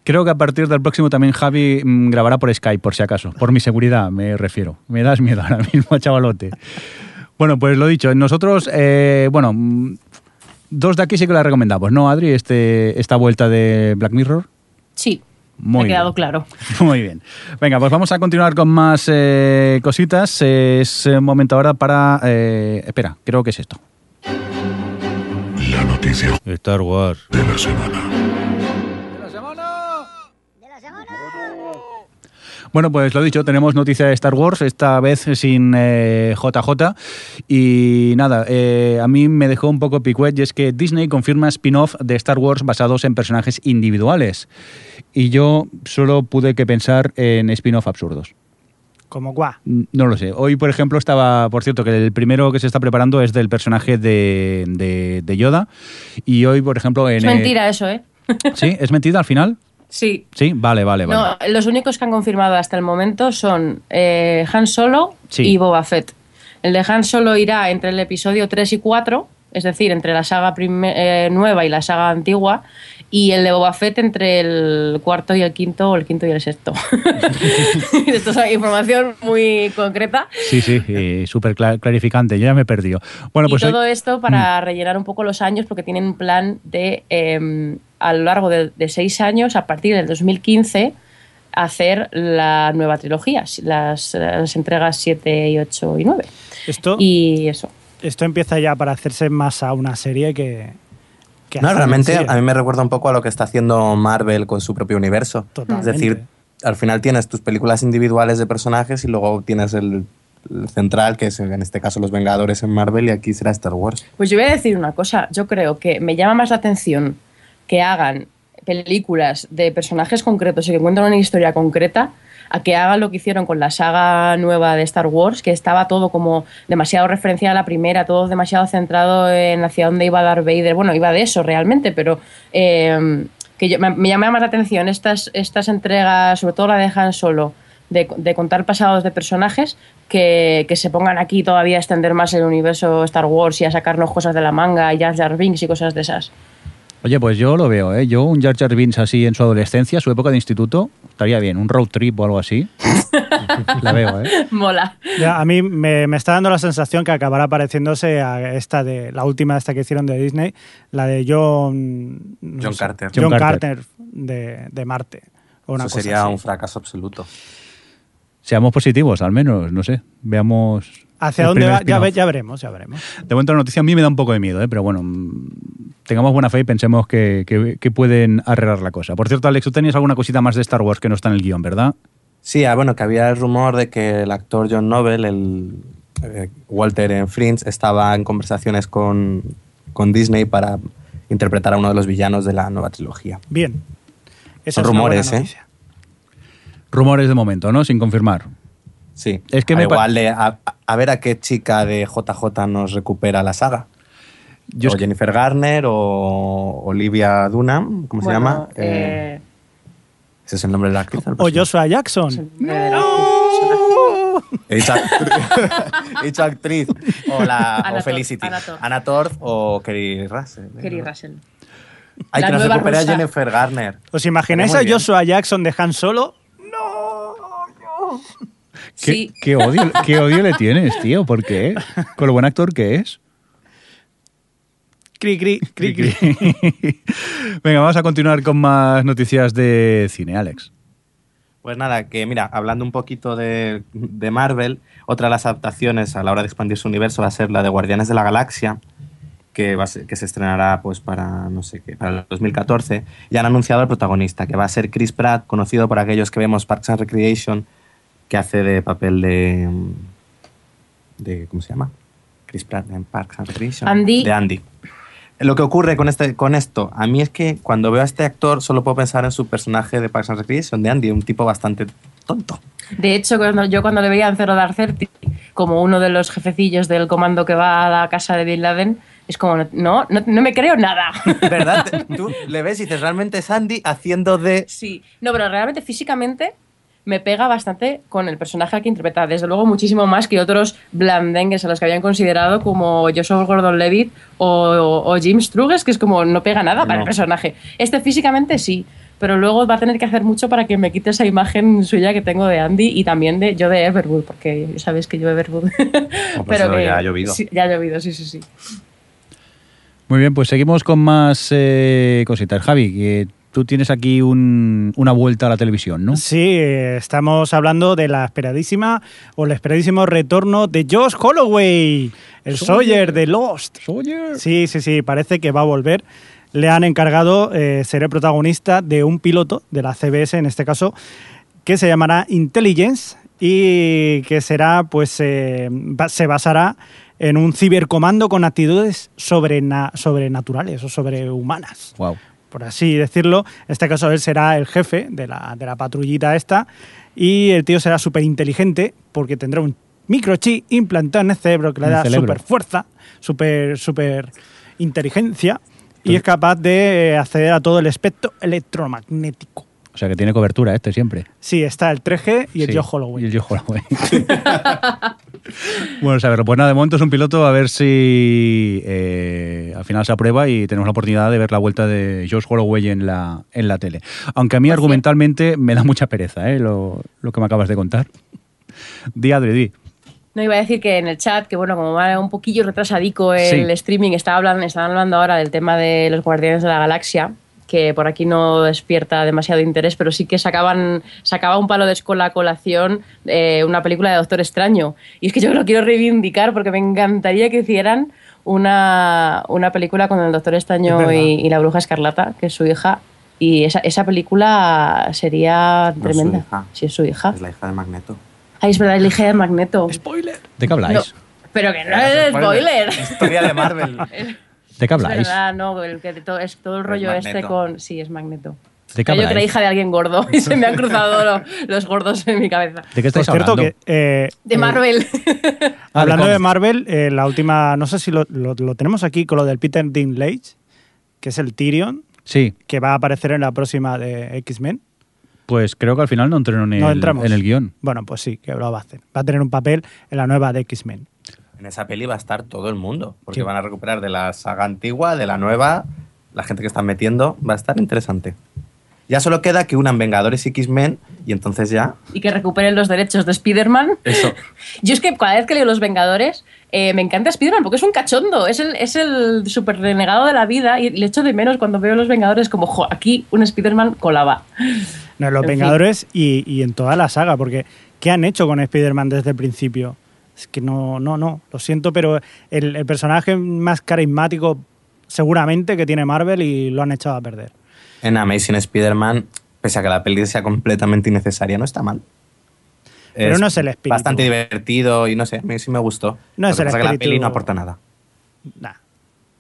Creo que a partir del próximo también Javi mm, grabará por Skype, por si acaso. Por mi seguridad, me refiero. Me das miedo ahora (laughs) mismo, chavalote. Bueno, pues lo dicho, nosotros, eh, bueno, mm, dos de aquí sí que la recomendamos, ¿no, Adri? Este, esta vuelta de Black Mirror. Sí, Muy me ha quedado bien. claro. (laughs) Muy bien. Venga, pues vamos a continuar con más eh, cositas. Es eh, momento ahora para... eh, espera, creo que es esto. La noticia Star Wars. de la semana. Bueno, pues lo dicho, tenemos noticia de Star Wars, esta vez sin eh, JJ. Y nada, eh, a mí me dejó un poco picuet y es que Disney confirma spin-off de Star Wars basados en personajes individuales. Y yo solo pude que pensar en spin-off absurdos. Como guau. No lo sé. Hoy, por ejemplo, estaba, por cierto, que el primero que se está preparando es del personaje de, de- de Yoda. Y hoy, por ejemplo, en... Es eh, mentira eso, ¿eh? (laughs) ¿Sí? ¿Es mentira al final? Sí. Sí, vale, vale, vale. No, los únicos que han confirmado hasta el momento son eh, Han Solo Sí. y Boba Fett. El de Han Solo irá entre el episodio 3 y 4, es decir, entre la saga eh, nueva y la saga antigua, y el de Boba Fett entre el cuarto y el quinto, o el quinto y el sexto. (laughs) Esto es información muy concreta. Sí, sí, y súper cla- clarificante. Yo ya me he perdido. Bueno, y pues hoy- todo esto para rellenar un poco los años, porque tienen un plan de, eh, a lo largo de, de seis años, a partir del 2015, hacer la nueva trilogía, las, las entregas 7 y 8 y 9. Esto, Y eso. esto empieza ya para hacerse más a una serie que. Que No, realmente a mí me recuerda un poco a lo que está haciendo Marvel con su propio universo. Totalmente. Es decir, al final tienes tus películas individuales de personajes y luego tienes el, el central, que es en este caso los Vengadores en Marvel, y aquí será Star Wars. Pues yo voy a decir una cosa, yo creo que me llama más la atención que hagan películas de personajes concretos y que cuenten una historia concreta a que hagan lo que hicieron con la saga nueva de Star Wars, que estaba todo como demasiado referenciado a la primera, todo demasiado centrado en hacia dónde iba Darth Vader. Bueno, iba de eso realmente, pero eh, que me, me llama más la atención estas, estas entregas, sobre todo la de Han Solo, de, de contar pasados de personajes que, que se pongan aquí todavía a extender más el universo Star Wars y a sacarnos cosas de la manga, y Jar Jar y cosas de esas. Oye, pues yo lo veo, ¿eh? Yo, un Jar Jar Binks así en su adolescencia, su época de instituto, estaría bien. Un road trip o algo así. (laughs) la veo, ¿eh? Mola. Ya, a mí me, me está dando la sensación que acabará pareciéndose a esta de la última esta que hicieron de Disney, la de John, no John sé, Carter. John, John Carter, Carter. de, de Marte. O una Eso cosa sería así. un fracaso absoluto. Seamos positivos, al menos, no sé. Veamos. ¿Hacia dónde va? Ya, ve- spin-off. ya veremos, ya veremos. De momento la noticia a mí me da un poco de miedo, ¿eh? pero bueno, mm, tengamos buena fe y pensemos que, que- que pueden arreglar la cosa. Por cierto, Alex, tú tenías alguna cosita más de Star Wars que no está en el guion, ¿verdad? Sí, ah, bueno, que había el rumor de que el actor John Noble, el eh, Walter en Fringe, estaba en conversaciones con, con Disney para interpretar a uno de los villanos de la nueva trilogía. Bien. Esa Son es una buena rumores, ¿eh? Rumores de momento, ¿no? Sin confirmar. Sí, Es que a me igual de- a, a ver a qué chica de JJ nos recupera la saga. Yo o es que- Jennifer Garner o Olivia Dunham, ¿cómo se Bueno, llama? eh, Eh, ese es el nombre de la actriz. al O parecer. Joshua Jackson. es el nombre de la personaje. He dicho, (laughs) he dicho actriz. O, la, Anna o Felicity. Anna Torv o Kerry Russell. ¿eh? Kerry Russell. Ay, La que nos nueva recupera rusa. Jennifer Garner. ¿Os imagináis a. Joshua Jackson de Han Solo? ¿Qué, Sí. qué odio, ¿Qué odio le tienes, tío? ¿Por qué? Con lo buen actor que es. Cri, cri, cri, cri. Venga, vamos a continuar con más noticias de cine, Alex. Pues nada, que mira, hablando un poquito de, de Marvel, otra de las adaptaciones a la hora de expandir su universo va a ser la de Guardianes de la Galaxia, que, va a ser- que se estrenará pues para, no sé qué, para el 2014. Y han anunciado al protagonista, que va a ser Chris Pratt, conocido por aquellos que vemos Parks and Recreation, que hace de papel de... de ¿Cómo se llama? Chris Pratt en Parks and Recreation. Andy. De Andy. Lo que ocurre con, este, con esto, a mí es que cuando veo a este actor solo puedo pensar en su personaje de Parks and Recreation, de Andy, un tipo bastante tonto. De hecho, cuando, yo cuando le veía en Zero Dark Thirty como uno de los jefecillos del comando que va a la casa de Bin Laden, es como, no, no, no me creo nada. (laughs) ¿Verdad? Tú le ves y dices, realmente es Andy haciendo de... Sí, no, pero realmente físicamente me pega bastante con el personaje que interpreta. Desde luego, muchísimo más que otros blandengues a los que habían considerado como Joshua Gordon-Levitt o, o, o Jim Struges, que es como no pega nada para el personaje. Este físicamente sí, pero luego va a tener que hacer mucho para que me quite esa imagen suya que tengo de Andy y también de yo de Everwood, porque ya sabéis que yo Everwood. (laughs) pues eso ya ha llovido. Sí, ya ha llovido, sí, sí, sí. Muy bien, pues seguimos con más eh, cositas. Javi, que tú tienes aquí un- una vuelta a la televisión, ¿no? Sí, estamos hablando de la esperadísima o el esperadísimo retorno de Josh Holloway, el Sawyer de Lost. Sí, sí, sí, parece que va a volver. Le han encargado eh, ser el protagonista de un piloto de la CBS, en este caso, que se llamará Intelligence y que será, pues, eh, se basará en un cibercomando con actitudes sobrena- sobrenaturales o sobrehumanas Wow. Por así decirlo. En este caso él será el jefe de la, de la patrullita esta y el tío será súper inteligente porque tendrá un microchip implantado en el cerebro que le da súper fuerza, súper super inteligencia y es capaz de acceder a todo el espectro electromagnético. O sea que tiene cobertura este siempre. Sí, está el 3G y el Sí, Joe Holloway. Y el Joe Holloway. (laughs) (laughs) bueno, saberlo. Pues nada, de momento es un piloto a ver si eh, al final se aprueba y tenemos la oportunidad de ver la vuelta de Josh Holloway en la, en la tele. Aunque a mí Pues sí. argumentalmente me da mucha pereza ¿eh? lo, lo que me acabas de contar. Di, Adri, di. No iba a decir que en el chat, que bueno, como va un poquillo retrasadico el Sí. streaming, estaba hablando, estaban hablando ahora del tema de los Guardianes de la Galaxia, que por aquí no despierta demasiado interés, pero sí que sacaban, sacaba un palo de escola a colación eh, una película de Doctor Extraño. Y es que yo lo quiero reivindicar porque me encantaría que hicieran una, una película con el Doctor Extraño y, y la Bruja Escarlata, que es su hija. Y esa, esa película sería No es su tremenda. hija. Sí, es su hija. Es la hija de Magneto. Ay, es verdad, es la hija de Magneto. ¿De qué habláis? No, pero que no es spoiler. Historia de Marvel. (laughs) ¿De qué Es habláis? verdad, no, el que to- es todo el Es rollo este con. Sí, es Magneto. ¿De qué Yo que era habláis? hija de alguien gordo y se me han cruzado lo- los gordos en mi cabeza. ¿De qué Por estáis cierto, hablando? que, eh, De eh, Marvel. (laughs) Hablando de de. Marvel, eh, la última, no sé si lo, lo- lo tenemos aquí con lo del Peter Dinklage, que es el Tyrion, Sí, que va a aparecer en la próxima de X-Men. pues creo que al final no entró en No el, entramos. en el guion. Bueno, pues sí, que lo va a hacer. Va a tener un papel en la nueva de X-Men. En esa peli va a estar todo el mundo, porque Sí. van a recuperar de la saga antigua, de la nueva la gente que están metiendo, va a estar interesante. Ya solo queda que unan Vengadores y X-Men y entonces ya... Y que recuperen los derechos de Spider-Man. Eso. (laughs) Yo es que cada vez que leo Los Vengadores, eh, me encanta Spider-Man porque es un cachondo, es el, es el super renegado de la vida y le echo de menos cuando veo Los Vengadores como, jo, aquí un Spider-Man colaba. No, Los En. Vengadores y, y en toda la saga, porque ¿qué han hecho con Spider-Man desde el principio? Es que no, no, no, lo siento, pero el, el personaje más carismático seguramente que tiene Marvel y lo han echado a perder. En Amazing Spider-Man, pese a que la peli sea completamente innecesaria, no está mal. Pero no es el espíritu. Bastante divertido y no sé, a mí sí me gustó. No Lo es que el pasa es que la espíritu- peli no aporta nada. Nah.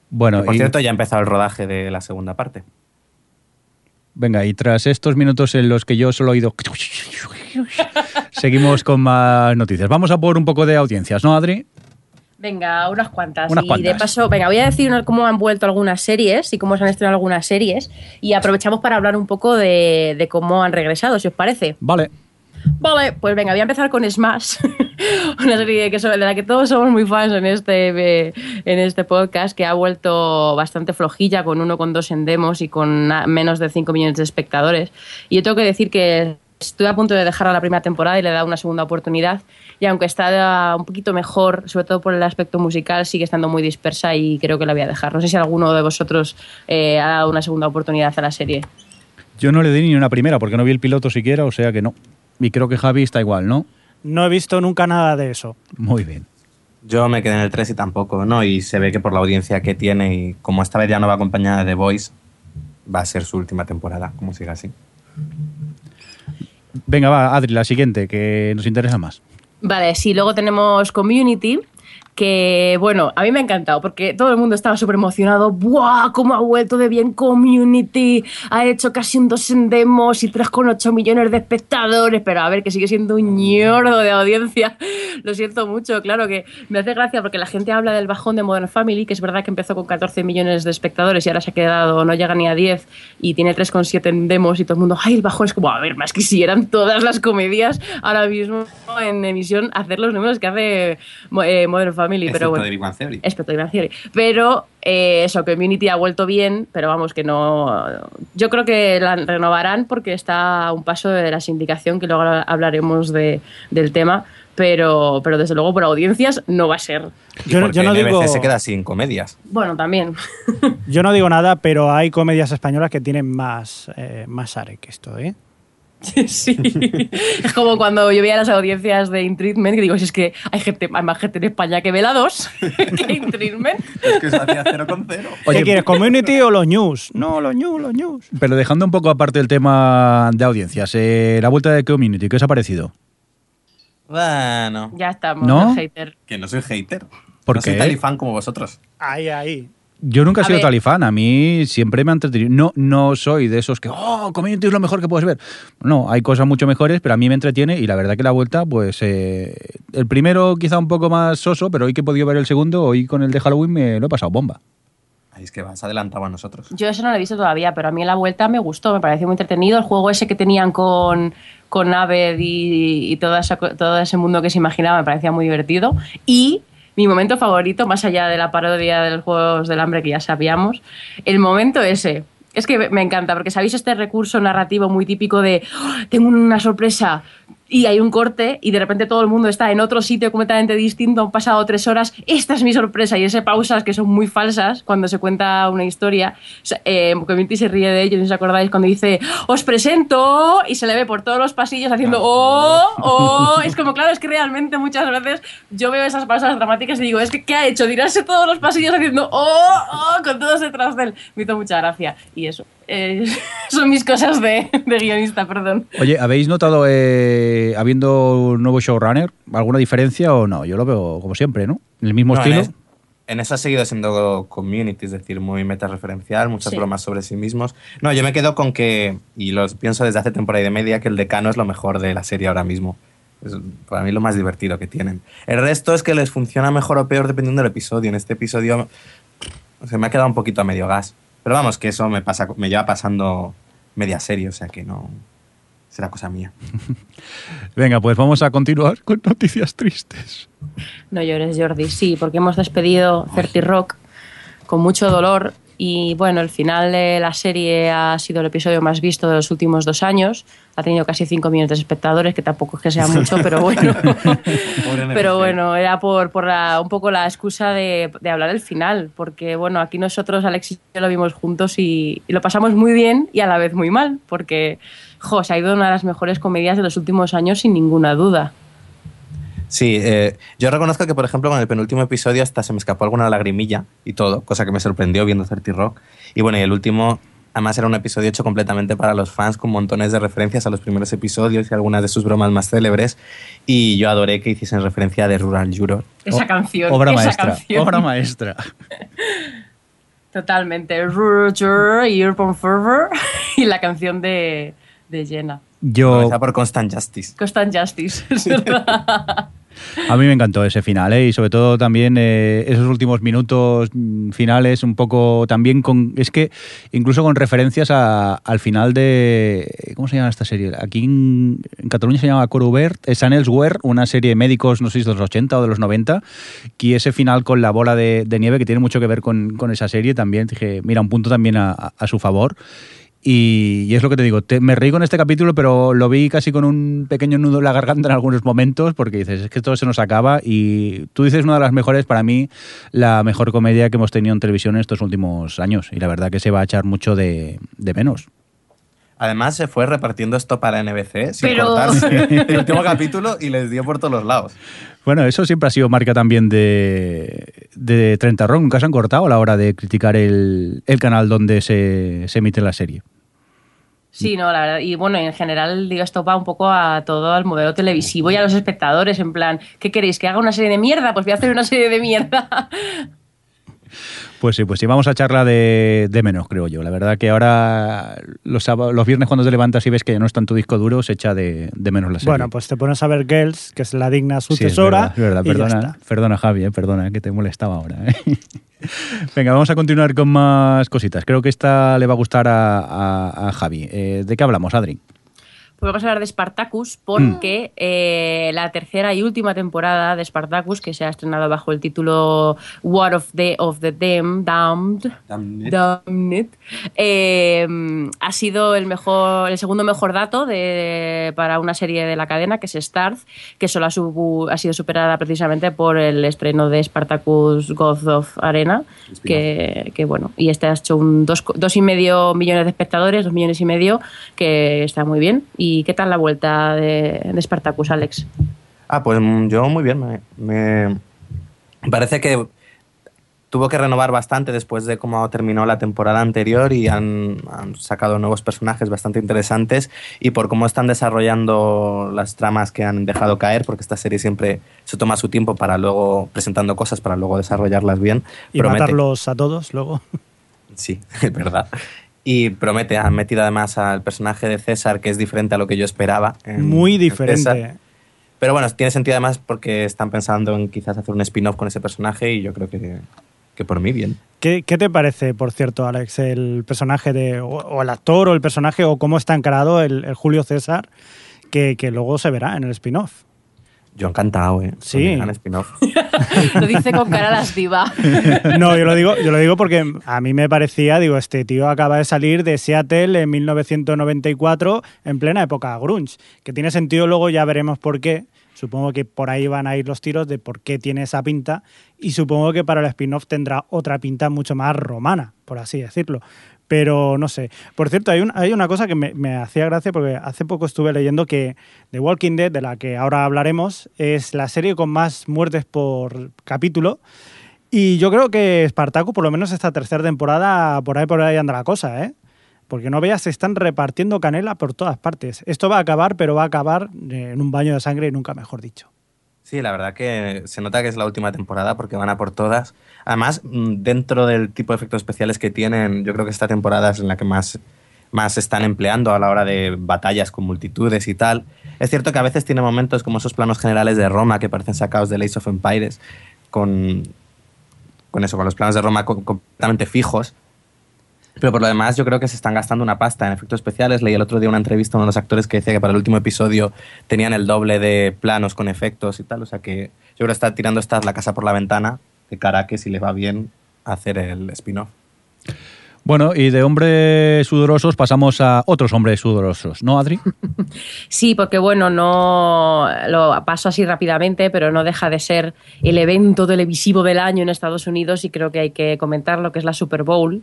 Bueno, Que, por y- cierto, ya ha empezado el rodaje de la segunda parte. venga, y tras estos minutos en los que yo solo he oído... (laughs) Seguimos con más noticias. Vamos a por un poco de audiencias, ¿no, Adri? Venga, unas cuantas. Unas y cuantas. de paso, venga, voy a decir cómo han vuelto algunas series y cómo se han estrenado algunas series. Y aprovechamos para hablar un poco de, de cómo han regresado, si os parece. Vale. Vale, pues venga, voy a empezar con Smash, (laughs) una serie que de la que todos somos muy fans en este, en este podcast, que ha vuelto bastante flojilla, con 1,2 en demos y con menos de 5 millones de espectadores. Y yo tengo que decir que estoy a punto de dejar a la primera temporada y le he dado una segunda oportunidad. Y aunque está un poquito mejor, sobre todo por el aspecto musical, sigue estando muy dispersa y creo que la voy a dejar. No sé si alguno de vosotros eh, ha dado una segunda oportunidad a la serie. Yo no le di ni una primera porque no vi el piloto siquiera, o sea que no. Y creo que Javi está igual, ¿no? No he visto nunca nada de eso. Muy bien. Yo me quedé en el 3 y tampoco, ¿no? Y se ve que por la audiencia que tiene y como esta vez ya no va acompañada de The Voice, va a ser su última temporada, como siga así. Venga, va, Adri, la siguiente, que nos interesa más. Vale, sí, luego tenemos Community, que bueno, a mí me ha encantado porque todo el mundo estaba súper emocionado. ¡Buah! ¿Cómo ha vuelto de bien Community? Ha hecho casi un 2 en demos y 3,8 millones de espectadores, pero a ver, que sigue siendo un ñordo de audiencia. Lo siento mucho, claro que me hace gracia porque la gente habla del bajón de Modern Family, que es verdad que empezó con 14 millones de espectadores y ahora se ha quedado, no llega ni a 10 y tiene 3,7 en demos y todo el mundo, ¡ay, el bajón! Es como, a ver, más que si eran todas las comedias ahora mismo en emisión hacer los números que hace eh, Modern Family, pero Excepto bueno. de Big Bang Theory. Excepto Big Bang Theory. Pero eh, eso, Community ha vuelto bien, pero vamos, que no. Yo creo que la renovarán porque está a un paso de la sindicación, que luego hablaremos de, del tema. Pero, pero desde luego por audiencias no va a ser. Y Yo, yo no digo, se queda sin comedias. Bueno, también. yo no digo nada, pero hay comedias españolas que tienen más, eh, más are que esto, ¿eh? (laughs) sí. Es como cuando yo veía las audiencias de In Treatment, que digo, si es que hay gente, hay más gente en España que ve la 2 (laughs) que In Treatment. Es que se hacía cero con cero. ¿Qué quieres, Community o los news? No, los news, los news. Pero dejando un poco aparte el tema de audiencias, eh, la vuelta de Community, ¿qué os ha parecido? Bueno, Ya estamos, ¿No? hater. que no soy hater. ¿Por no soy qué? tan fan como vosotros. Ahí, ahí. Yo nunca he A sido ver. talifán, a mí siempre me han entretenido. No, no soy de esos que, oh, Community es lo mejor que puedes ver. No, hay cosas mucho mejores, pero a mí me entretiene y la verdad que la vuelta, pues eh, el primero quizá un poco más soso, pero hoy que he podido ver el segundo, hoy con el de Halloween me lo he pasado bomba. Ay, es que vas adelantado a nosotros. Yo eso no lo he visto todavía, pero a mí la vuelta me gustó, me pareció muy entretenido. El juego ese que tenían con, con Aved y, y toda esa todo ese mundo que se imaginaba me parecía muy divertido. Y mi momento favorito, más allá de la parodia de los Juegos del Hambre que ya sabíamos, el momento ese. Es que me encanta, porque sabéis este recurso narrativo muy típico de "Oh, tengo una sorpresa y hay un corte y de repente todo el mundo está en otro sitio completamente distinto, han pasado tres horas, esta es mi sorpresa y ese pausas que son muy falsas cuando se cuenta una historia. Eh, Community se ríe de ello, no os acordáis, cuando dice os presento y se le ve por todos los pasillos haciendo oh, oh, (laughs) es como claro, es que realmente muchas veces yo veo esas pausas dramáticas y digo, es que ¿qué ha hecho? Dirarse todos los pasillos haciendo oh, oh, con todos detrás de él. Me hizo mucha gracia y eso. Eh, (laughs) son mis cosas de, de guionista, perdón. Oye, ¿habéis notado, eh, habiendo un nuevo showrunner, alguna diferencia o no? Yo lo veo como siempre, ¿no? ¿En el mismo No, estilo? En, es- en eso ha seguido siendo community, es decir, muy metareferencial, muchas Sí. bromas sobre sí mismos. No, yo me quedo con que, y lo pienso desde hace temporada y media, que el decano es lo mejor de la serie ahora mismo. Es para mí lo más divertido que tienen. El resto es que les funciona mejor o peor dependiendo del episodio. En este episodio se me ha quedado un poquito a medio gas. Pero vamos, que eso me, pasa, me lleva pasando media serie, o sea que no será cosa mía. (laughs) Venga, pues vamos a continuar con noticias tristes. No llores, Jordi. Sí, porque hemos despedido Certi Rock con mucho dolor Y bueno, el final de la serie ha sido el episodio más visto de los últimos dos años. Ha tenido casi 5 millones de espectadores, que tampoco es que sea mucho, pero (laughs) bueno. pero bueno, era por, por la- un poco la excusa de, de hablar del final, porque bueno, aquí nosotros, Alex y yo lo vimos juntos y, y lo pasamos muy bien y a la vez muy mal, porque jo, se ha ido una de las mejores comedias de los últimos años sin ninguna duda. Sí, eh, yo reconozco que, por ejemplo, con el penúltimo episodio hasta se me escapó alguna lagrimilla y todo, cosa que me sorprendió viendo 30 Rock. Y bueno, y el último, además era un episodio hecho completamente para los fans, con montones de referencias a los primeros episodios y algunas de sus bromas más célebres. Y yo adoré que hiciesen referencia de Rural Juror. Esa O- canción. Obra esa maestra. canción. Obra maestra. (laughs) Totalmente. Roger y Urban Fervor y la canción de, de Jenna. Yo, por Constant Justice. Constant Justice. (laughs) es verdad. A mí me encantó ese final, ¿eh? y sobre todo también eh, esos últimos minutos mm, finales, un poco también con. Es que incluso con referencias a- al final de. ¿Cómo se llama esta serie? Aquí en, en Cataluña se llama Corubert, es San Elsewhere, una serie de médicos, no sé si de los 80 o de los 90, y ese final con la bola de, nieve que tiene mucho que ver con, esa serie también. Dije, mira, un punto también a su favor. Y, y es lo que te digo, te- me reí con este capítulo, pero lo vi casi con un pequeño nudo en la garganta en algunos momentos, porque dices, es que todo se nos acaba. Y tú dices una de las mejores, para mí, la mejor comedia que hemos tenido en televisión en estos últimos años. Y la verdad que se va a echar mucho de, de menos. Además, se fue repartiendo esto para NBC sin Pero- cortarse (laughs) el último capítulo y les dio por todos los lados. Bueno, eso siempre ha sido marca también de, de 30 Rock. Nunca se han cortado a la hora de criticar el, el canal donde se, se emite la serie. Sí, no, la verdad. Y bueno, en general, digo, esto va un poco a todo el modelo televisivo y a los espectadores, en plan, ¿qué queréis? ¿Que haga una serie de mierda? Pues voy a hacer una serie de mierda. (laughs) Pues sí, pues sí, vamos a charla de, de menos, creo yo. La verdad que ahora los, los viernes cuando te levantas y ves que ya no está en tu disco duro, se echa de, de menos la serie. Bueno, pues te pones a ver Girls, que es la digna Sí, es sucesora. verdad, es verdad. Perdona, perdona Javi, eh, perdona, eh, que te molestaba ahora. eh. (laughs) Venga, vamos a continuar con más cositas. Creo que esta le va a gustar a, a- a Javi. Eh, ¿De qué hablamos, Adri? Pues vamos a hablar de Spartacus porque eh, la tercera y última temporada de Spartacus, que se ha estrenado bajo el título War of the, of the Dam- Damned, Damned. Damned, eh, ha sido el, mejor, el segundo mejor dato de, para una serie de la cadena, que es Starz, que solo ha, sido superada precisamente por el estreno de Spartacus God of Arena, que, que bueno, y este ha hecho un dos, dos y medio millones de espectadores, dos millones y medio, que está muy bien. ¿Y qué tal la vuelta de, de Spartacus, Alex? Ah, pues mm, yo muy bien. Me, me parece que tuvo que renovar bastante después de cómo terminó la temporada anterior y han, han sacado nuevos personajes bastante interesantes y por cómo están desarrollando las tramas que han dejado caer, porque esta serie siempre se toma su tiempo para luego presentando cosas para luego desarrollarlas bien. Y Promete. matarlos a todos luego. Sí, (laughs) es verdad. Y promete, han metido además al personaje de César, que es diferente a lo que yo esperaba. en- Muy en diferente. Pero bueno, tiene sentido además porque están pensando en quizás hacer un spin-off con ese personaje y yo creo que, que por mí bien. ¿Qué, qué te parece, por cierto, Alex, el personaje de, o, o el actor o el personaje o cómo está encarado el, el Julio César, que, que luego se verá en el spin-off? Yo encantado, ¿eh? Sí. (laughs) Lo dice con cara lasciva. (laughs) No, yo lo digo, yo lo digo porque a mí me parecía, digo, este tío acaba de salir de Seattle en 1994 en plena época grunge, que tiene sentido luego ya veremos por qué. Supongo que por ahí van a ir los tiros de por qué tiene esa pinta y supongo que para el spin-off tendrá otra pinta mucho más romana, por así decirlo. Pero no sé. Por cierto, hay, un- hay una cosa que me, me hacía gracia porque hace poco estuve leyendo que The Walking Dead, de la que ahora hablaremos, es la serie con más muertes por capítulo. Y yo creo que Spartacus, por lo menos esta tercera temporada, por ahí por ahí anda la cosa, ¿eh? Porque no veas, se están repartiendo canela por todas partes. Esto va a acabar, pero va a acabar eh, en un baño de sangre y nunca mejor dicho. Sí, la verdad que se nota que es la última temporada porque van a por todas. Además, mm, dentro del tipo de efectos especiales que tienen, yo creo que esta temporada es en la que más, más están empleando a la hora de batallas con multitudes y tal. Es cierto que a veces tiene momentos como esos planos generales de Roma que parecen sacados de Ace of Empires, con, con eso, con los planos de Roma co- completamente fijos. Pero por lo demás, yo creo que se están gastando una pasta en efectos especiales. Leí el otro día una entrevista a uno de los actores que decía que para el último episodio tenían el doble de planos con efectos y tal. O sea que yo creo que está tirando esta la casa por la ventana de cara a que si le va bien hacer el spin-off. Bueno, y de hombres sudorosos pasamos a otros hombres sudorosos, ¿no, Adri? (laughs) Sí, porque bueno, no lo paso así rápidamente, pero no deja de ser el evento televisivo del año en Estados Unidos y creo que hay que comentar lo que es la Super Bowl.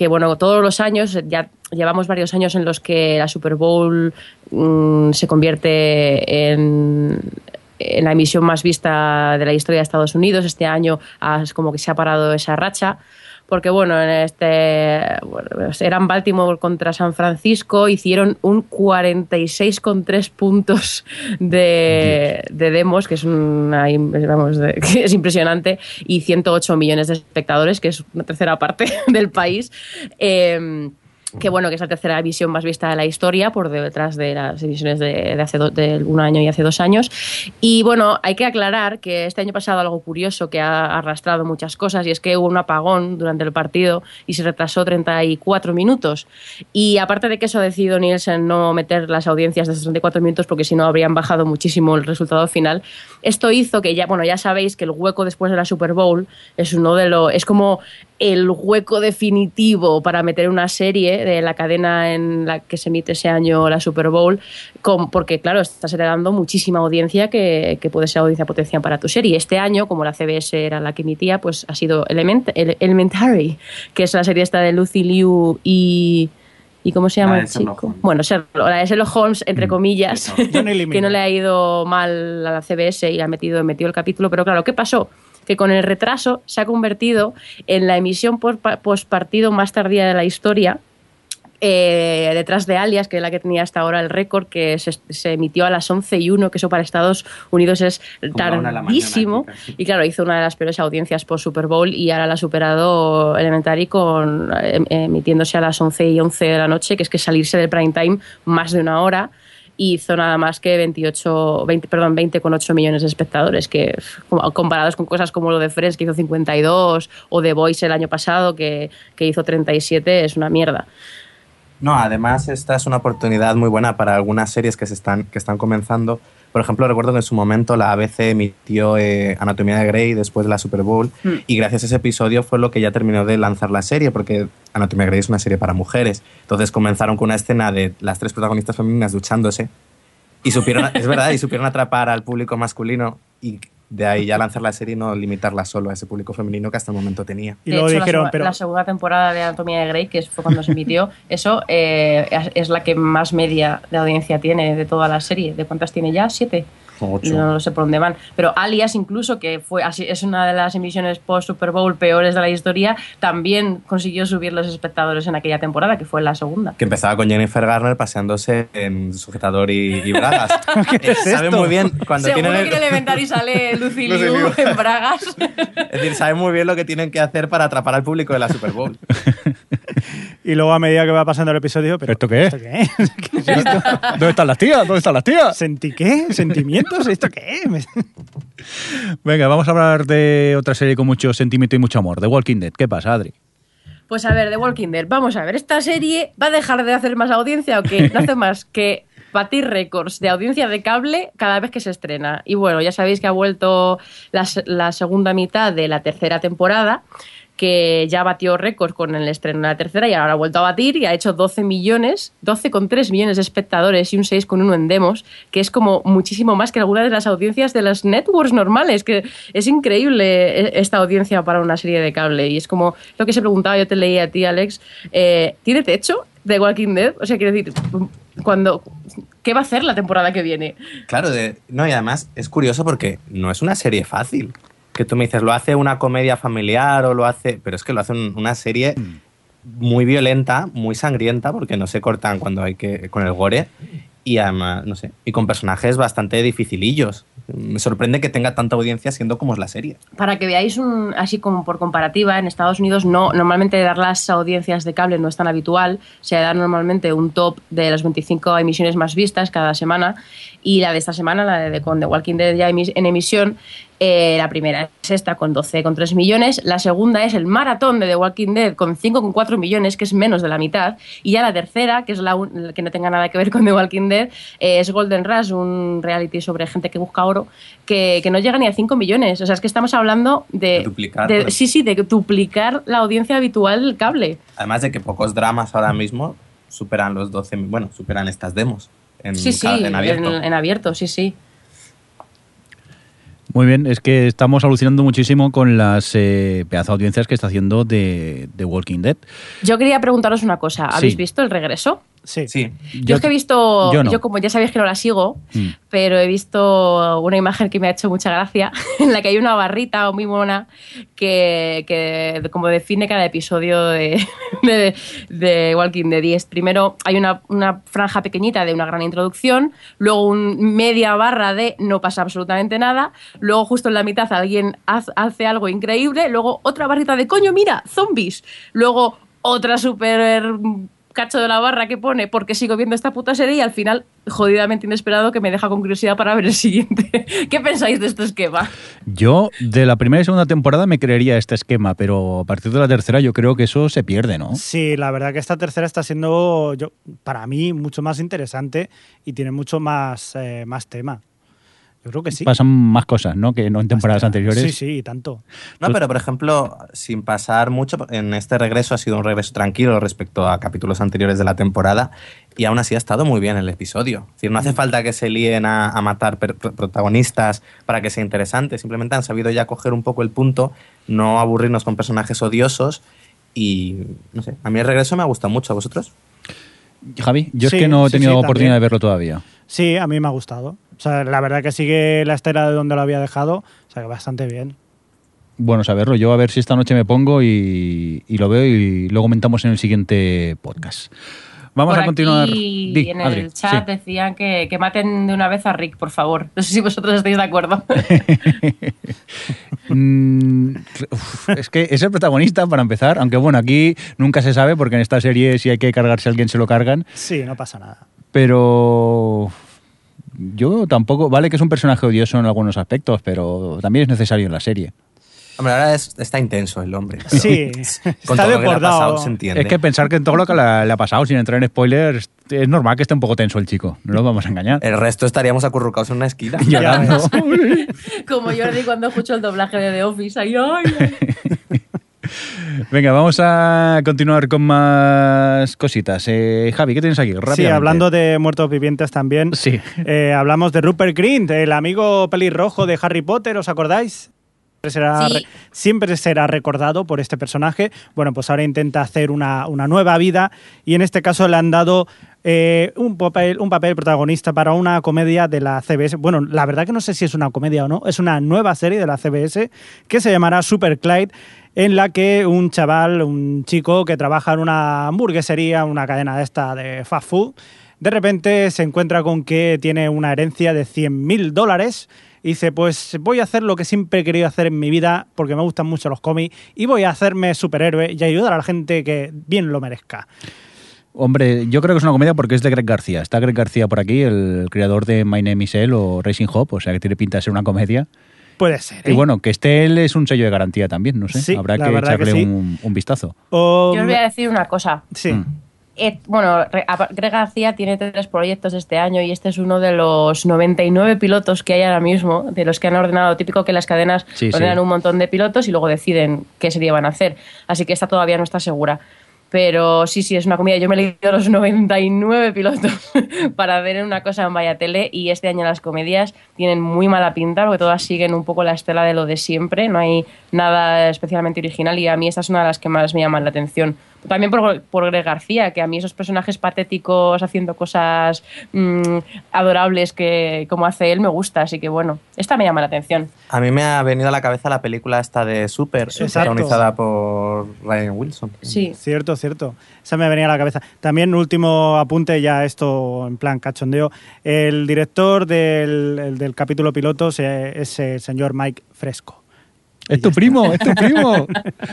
Que bueno, todos los años, ya llevamos varios años en los que la Super Bowl mm, se convierte en, en la emisión más vista de la historia de Estados Unidos. Este año como que se ha parado esa racha. Porque bueno, en este bueno, eran Baltimore contra San Francisco, hicieron un 46,3 puntos de, de demos, que es una, vamos, de- (laughs) que es impresionante, y 108 millones de espectadores, que es una tercera parte (laughs) del país. Eh, que bueno, que es la tercera emisión más vista de la historia, por detrás de las emisiones de, hace do- un año y hace dos años. Y bueno, hay que aclarar que este año pasado algo curioso que ha arrastrado muchas cosas y es que hubo un apagón durante el partido y se retrasó 34 minutos. Y aparte de que eso ha decidido Nielsen no meter las audiencias de esos 34 minutos porque si no habrían bajado muchísimo el resultado final, esto hizo que ya, bueno, ya sabéis que el hueco después de la Super Bowl es uno de los, es como el hueco definitivo para meter una serie de la cadena en la que se emite ese año la Super Bowl, con- porque claro, estás heredando muchísima audiencia que, que puede ser audiencia potencial para tu serie. Este año, como la CBS era la que emitía, pues ha sido Element, Ele- Elementary, que es la serie esta de Lucy Liu y... ¿Y cómo se llama La el chico? Holmes. Bueno, Sherlock- la de Sherlock Holmes, entre comillas, Johnny Lee (laughs) que no le ha ido mal a la CBS y ha metido, metido el capítulo, pero claro, ¿qué pasó? Que con el retraso se ha convertido en la emisión postpartido más tardía de la historia. eh, detrás de Alias, que es la que tenía hasta ahora el récord, que se, se emitió a las 11 y 1, que eso para Estados Unidos es mañana tardísimo. Y claro, hizo una de las peores audiencias por Super Bowl y ahora la ha superado Elementary con, eh, emitiéndose a las 11 y 11 de la noche, que es que salirse del prime time más de una hora hizo nada más que 28, 20, perdón, 20,8 millones de espectadores, que comparados con cosas como lo de Fresh, que hizo 52, o The Voice el año pasado, que, que hizo 37, es una mierda. No, además esta es una oportunidad muy buena para algunas series que se están que están comenzando. Por ejemplo, recuerdo que en su momento la ABC emitió eh, Anatomía de Grey después de la Super Bowl Mm. y gracias a ese episodio fue lo que ya terminó de lanzar la serie porque Anatomía de Grey es una serie para mujeres. Entonces comenzaron con una escena de las tres protagonistas femeninas duchándose y supieron, es verdad, y supieron atrapar al público masculino y de ahí ya lanzar la serie y no limitarla solo a ese público femenino que hasta el momento tenía. Y de luego hecho, la dijeron, seg- pero la segunda temporada de Anatomía de Grey, que fue cuando se emitió, (laughs) eso eh, es- es la que más media de audiencia tiene de toda la serie. ¿De cuántas tiene ya? ¿Siete? Ocho. No sé por dónde van. Pero Alias, incluso, que fue así, es una de las emisiones post-Super Bowl peores de la historia, también consiguió subir los espectadores en aquella temporada, que fue la segunda. que empezaba con Jennifer Garner paseándose en sujetador y, y bragas. (laughs) ¿Qué es sabe esto? muy bien cuando Seguro tienen que el- Elementary sale (laughs) Lucy Liu. en Bragas. (laughs) es decir, saben muy bien lo que tienen que hacer para atrapar al público de la Super Bowl. Y luego a medida que va pasando el episodio, pero ¿Esto qué es? ¿Esto qué es? (laughs) ¿Qué es esto? ¿Dónde están las tías? ¿Dónde están las tías? ¿Sentí qué? ¿Sentimientos? ¿Esto qué es? (laughs) Venga, vamos a hablar de otra serie con mucho sentimiento y mucho amor, The Walking Dead. ¿Qué pasa, Adri? Pues a ver, The Walking Dead, vamos a ver, ¿esta serie va a dejar de hacer más audiencia o qué? No hace más que batir récords de audiencia de cable cada vez que se estrena. Y bueno, ya sabéis que ha vuelto la segunda mitad de la tercera temporada, que ya batió récord con el estreno de la tercera y ahora ha vuelto a batir y ha hecho 12 millones, 12,3 millones de espectadores y un 6,1 en demos, que es como muchísimo más que algunas de las audiencias de las networks normales, que es increíble eh, esta audiencia para una serie de cable. Y es como lo que se preguntaba, yo te leí a ti, Alex, eh, ¿tiene techo de Walking Dead? O sea, quiero decir, cuando, ¿qué va a hacer la temporada que viene? Claro, no, y además es curioso porque no es una serie fácil. Que tú me dices, lo hace una comedia familiar o lo hace. Pero es que lo hace un- una serie muy violenta, muy sangrienta, porque no se cortan cuando hay que. con el gore. Y además, no sé, y con personajes bastante dificilillos. Me sorprende que tenga tanta audiencia siendo como es la serie. Para que veáis un, así como por comparativa, en Estados Unidos no normalmente dar las audiencias de cable no es tan habitual, se da normalmente un top de las 25 emisiones más vistas cada semana Y la de esta semana, la de con The Walking Dead ya en emisión, eh, la primera es esta con 12,3 millones, la segunda es el maratón de The Walking Dead con 5,4 millones, que es menos de la mitad, y ya la tercera, que es la, un- la que no tenga nada que ver con The Walking Dead, eh, es Golden Rush, un reality sobre gente que busca oro, que, que no llega ni a 5 millones. O sea, es que estamos hablando de... De duplicar, de- pues. sí, sí, de duplicar la audiencia habitual del cable. Además de que pocos dramas ahora mismo superan los 12, bueno, superan estas demos en, Sí, sí, en abierto. en abierto, sí, sí. Muy bien, es que estamos alucinando muchísimo con las eh, audiencias que está haciendo de, de Walking Dead. Yo quería preguntaros una cosa. ¿Habéis Sí. visto el regreso? Sí. Sí, Yo, es que he visto, yo como ya sabéis que no la sigo, Mm. pero he visto una imagen que me ha hecho mucha gracia, (laughs) en la que hay una barrita muy mona que, que como define cada episodio de, (laughs) de, de Walking Dead. Y es primero hay una, una franja pequeñita de una gran introducción, luego un media barra de no pasa absolutamente nada, luego justo en la mitad alguien hace algo increíble, luego otra barrita de coño, mira, zombies, luego otra super cacho de la barra que pone porque sigo viendo esta puta serie y al final jodidamente inesperado que me deja con curiosidad para ver el siguiente. (laughs) ¿Qué pensáis de este esquema? Yo de la primera y segunda temporada me creería este esquema, pero a partir de la tercera yo creo que eso se pierde, ¿no? Sí, la verdad que esta tercera está siendo, yo, para mí, mucho más interesante y tiene mucho más, eh, más tema. Yo creo que sí. Pasan más cosas, ¿no? Que no en temporadas anteriores. Sí, sí, tanto. No, pero por ejemplo, sin pasar mucho, en este regreso ha sido un regreso tranquilo respecto a capítulos anteriores de la temporada y aún así ha estado muy bien el episodio. Es decir, no hace falta que se líen a, a matar per- protagonistas para que sea interesante, simplemente han sabido ya coger un poco el punto, no aburrirnos con personajes odiosos y no sé, a mí el regreso me ha gustado mucho, ¿a vosotros? Javi, yo Sí, es que no he sí, tenido sí, oportunidad también. de verlo todavía. Sí, a mí me ha gustado. O sea, la verdad que sigue la estela de donde lo había dejado. O sea, que bastante bien. Bueno saberlo. Yo a ver si esta noche me pongo y, y lo veo y lo comentamos en el siguiente podcast. Vamos Por a continuar. aquí, Di, en Adri, el chat sí. decían que, que maten de una vez a Rick, por favor. No sé si vosotros estáis de acuerdo. (laughs) Mm, uf, es que es el protagonista para empezar, aunque bueno, aquí nunca se sabe porque en esta serie si hay que cargarse a alguien se lo cargan, Sí, no pasa nada. pero yo tampoco, vale que es un personaje odioso en algunos aspectos, pero también es necesario en la serie. Hombre, ahora es- está intenso el hombre. Sí, (laughs) Con está todo lo que le ha desbordado. pasado, se entiende. Es que pensar que en todo lo que le, le ha pasado, sin entrar en spoilers, es normal que esté un poco tenso el chico, no nos vamos a engañar. El resto estaríamos acurrucados en una esquina. (laughs) Llorando. (laughs) Como Jordi cuando escucho el doblaje de The Office. Ay, ay. Venga, vamos a continuar con más cositas. Eh, Javi, ¿qué tienes aquí? Sí, hablando de muertos vivientes también. Sí. eh, hablamos de Rupert Grint, el amigo pelirrojo de Harry Potter, ¿os acordáis? Siempre será, Sí. siempre será recordado por este personaje. Bueno, pues ahora intenta hacer una, una nueva vida y en este caso le han dado eh, un, papel, un papel protagonista para una comedia de la CBS. Bueno, la verdad que no sé si es una comedia o no, es una nueva serie de la CBS que se llamará Super Clyde en la que un chaval, un chico que trabaja en una hamburguesería, una cadena de esta de fast food, de repente se encuentra con que tiene una herencia de 100 mil dólares y dice, pues voy a hacer lo que siempre he querido hacer en mi vida porque me gustan mucho los cómics y voy a hacerme superhéroe y ayudar a la gente que bien lo merezca. Hombre, yo creo que es una comedia porque es de Greg García. Está Greg García por aquí, el creador de My Name is L o Racing Hop, o sea que tiene pinta de ser una comedia. Puede ser. Y ¿eh? bueno, que esté él es un sello de garantía también, no sé. Sí, Habrá que echarle sí. un, un vistazo. O- Yo os voy a decir una cosa. Sí. Mm. Eh, bueno, Greg García tiene tres proyectos este año y este es uno de los 99 pilotos que hay ahora mismo, de los que han ordenado, típico que las cadenas Sí, sí. ordenan un montón de pilotos y luego deciden qué serie van a hacer. Así que esta todavía no está segura. Pero sí, sí, es una comida. Yo me he leído los 99 pilotos (laughs) para ver una cosa en Vaya Tele y este año las comedias tienen muy mala pinta porque todas siguen un poco la estela de lo de siempre. No hay nada especialmente original y a mí esta es una de las que más me llaman la atención. También por, por Greg García, que a mí esos personajes patéticos haciendo cosas mm, adorables que como hace él me gusta. Así que bueno, esta me llama la atención. A mí me ha venido a la cabeza la película esta de Super, protagonizada por Ryan Wilson. Sí. Cierto, cierto. Esa me venía a la cabeza. También, último apunte, ya esto en plan cachondeo. El director del, el del capítulo piloto es el señor Mike Fresco. Es tu primo, es tu primo.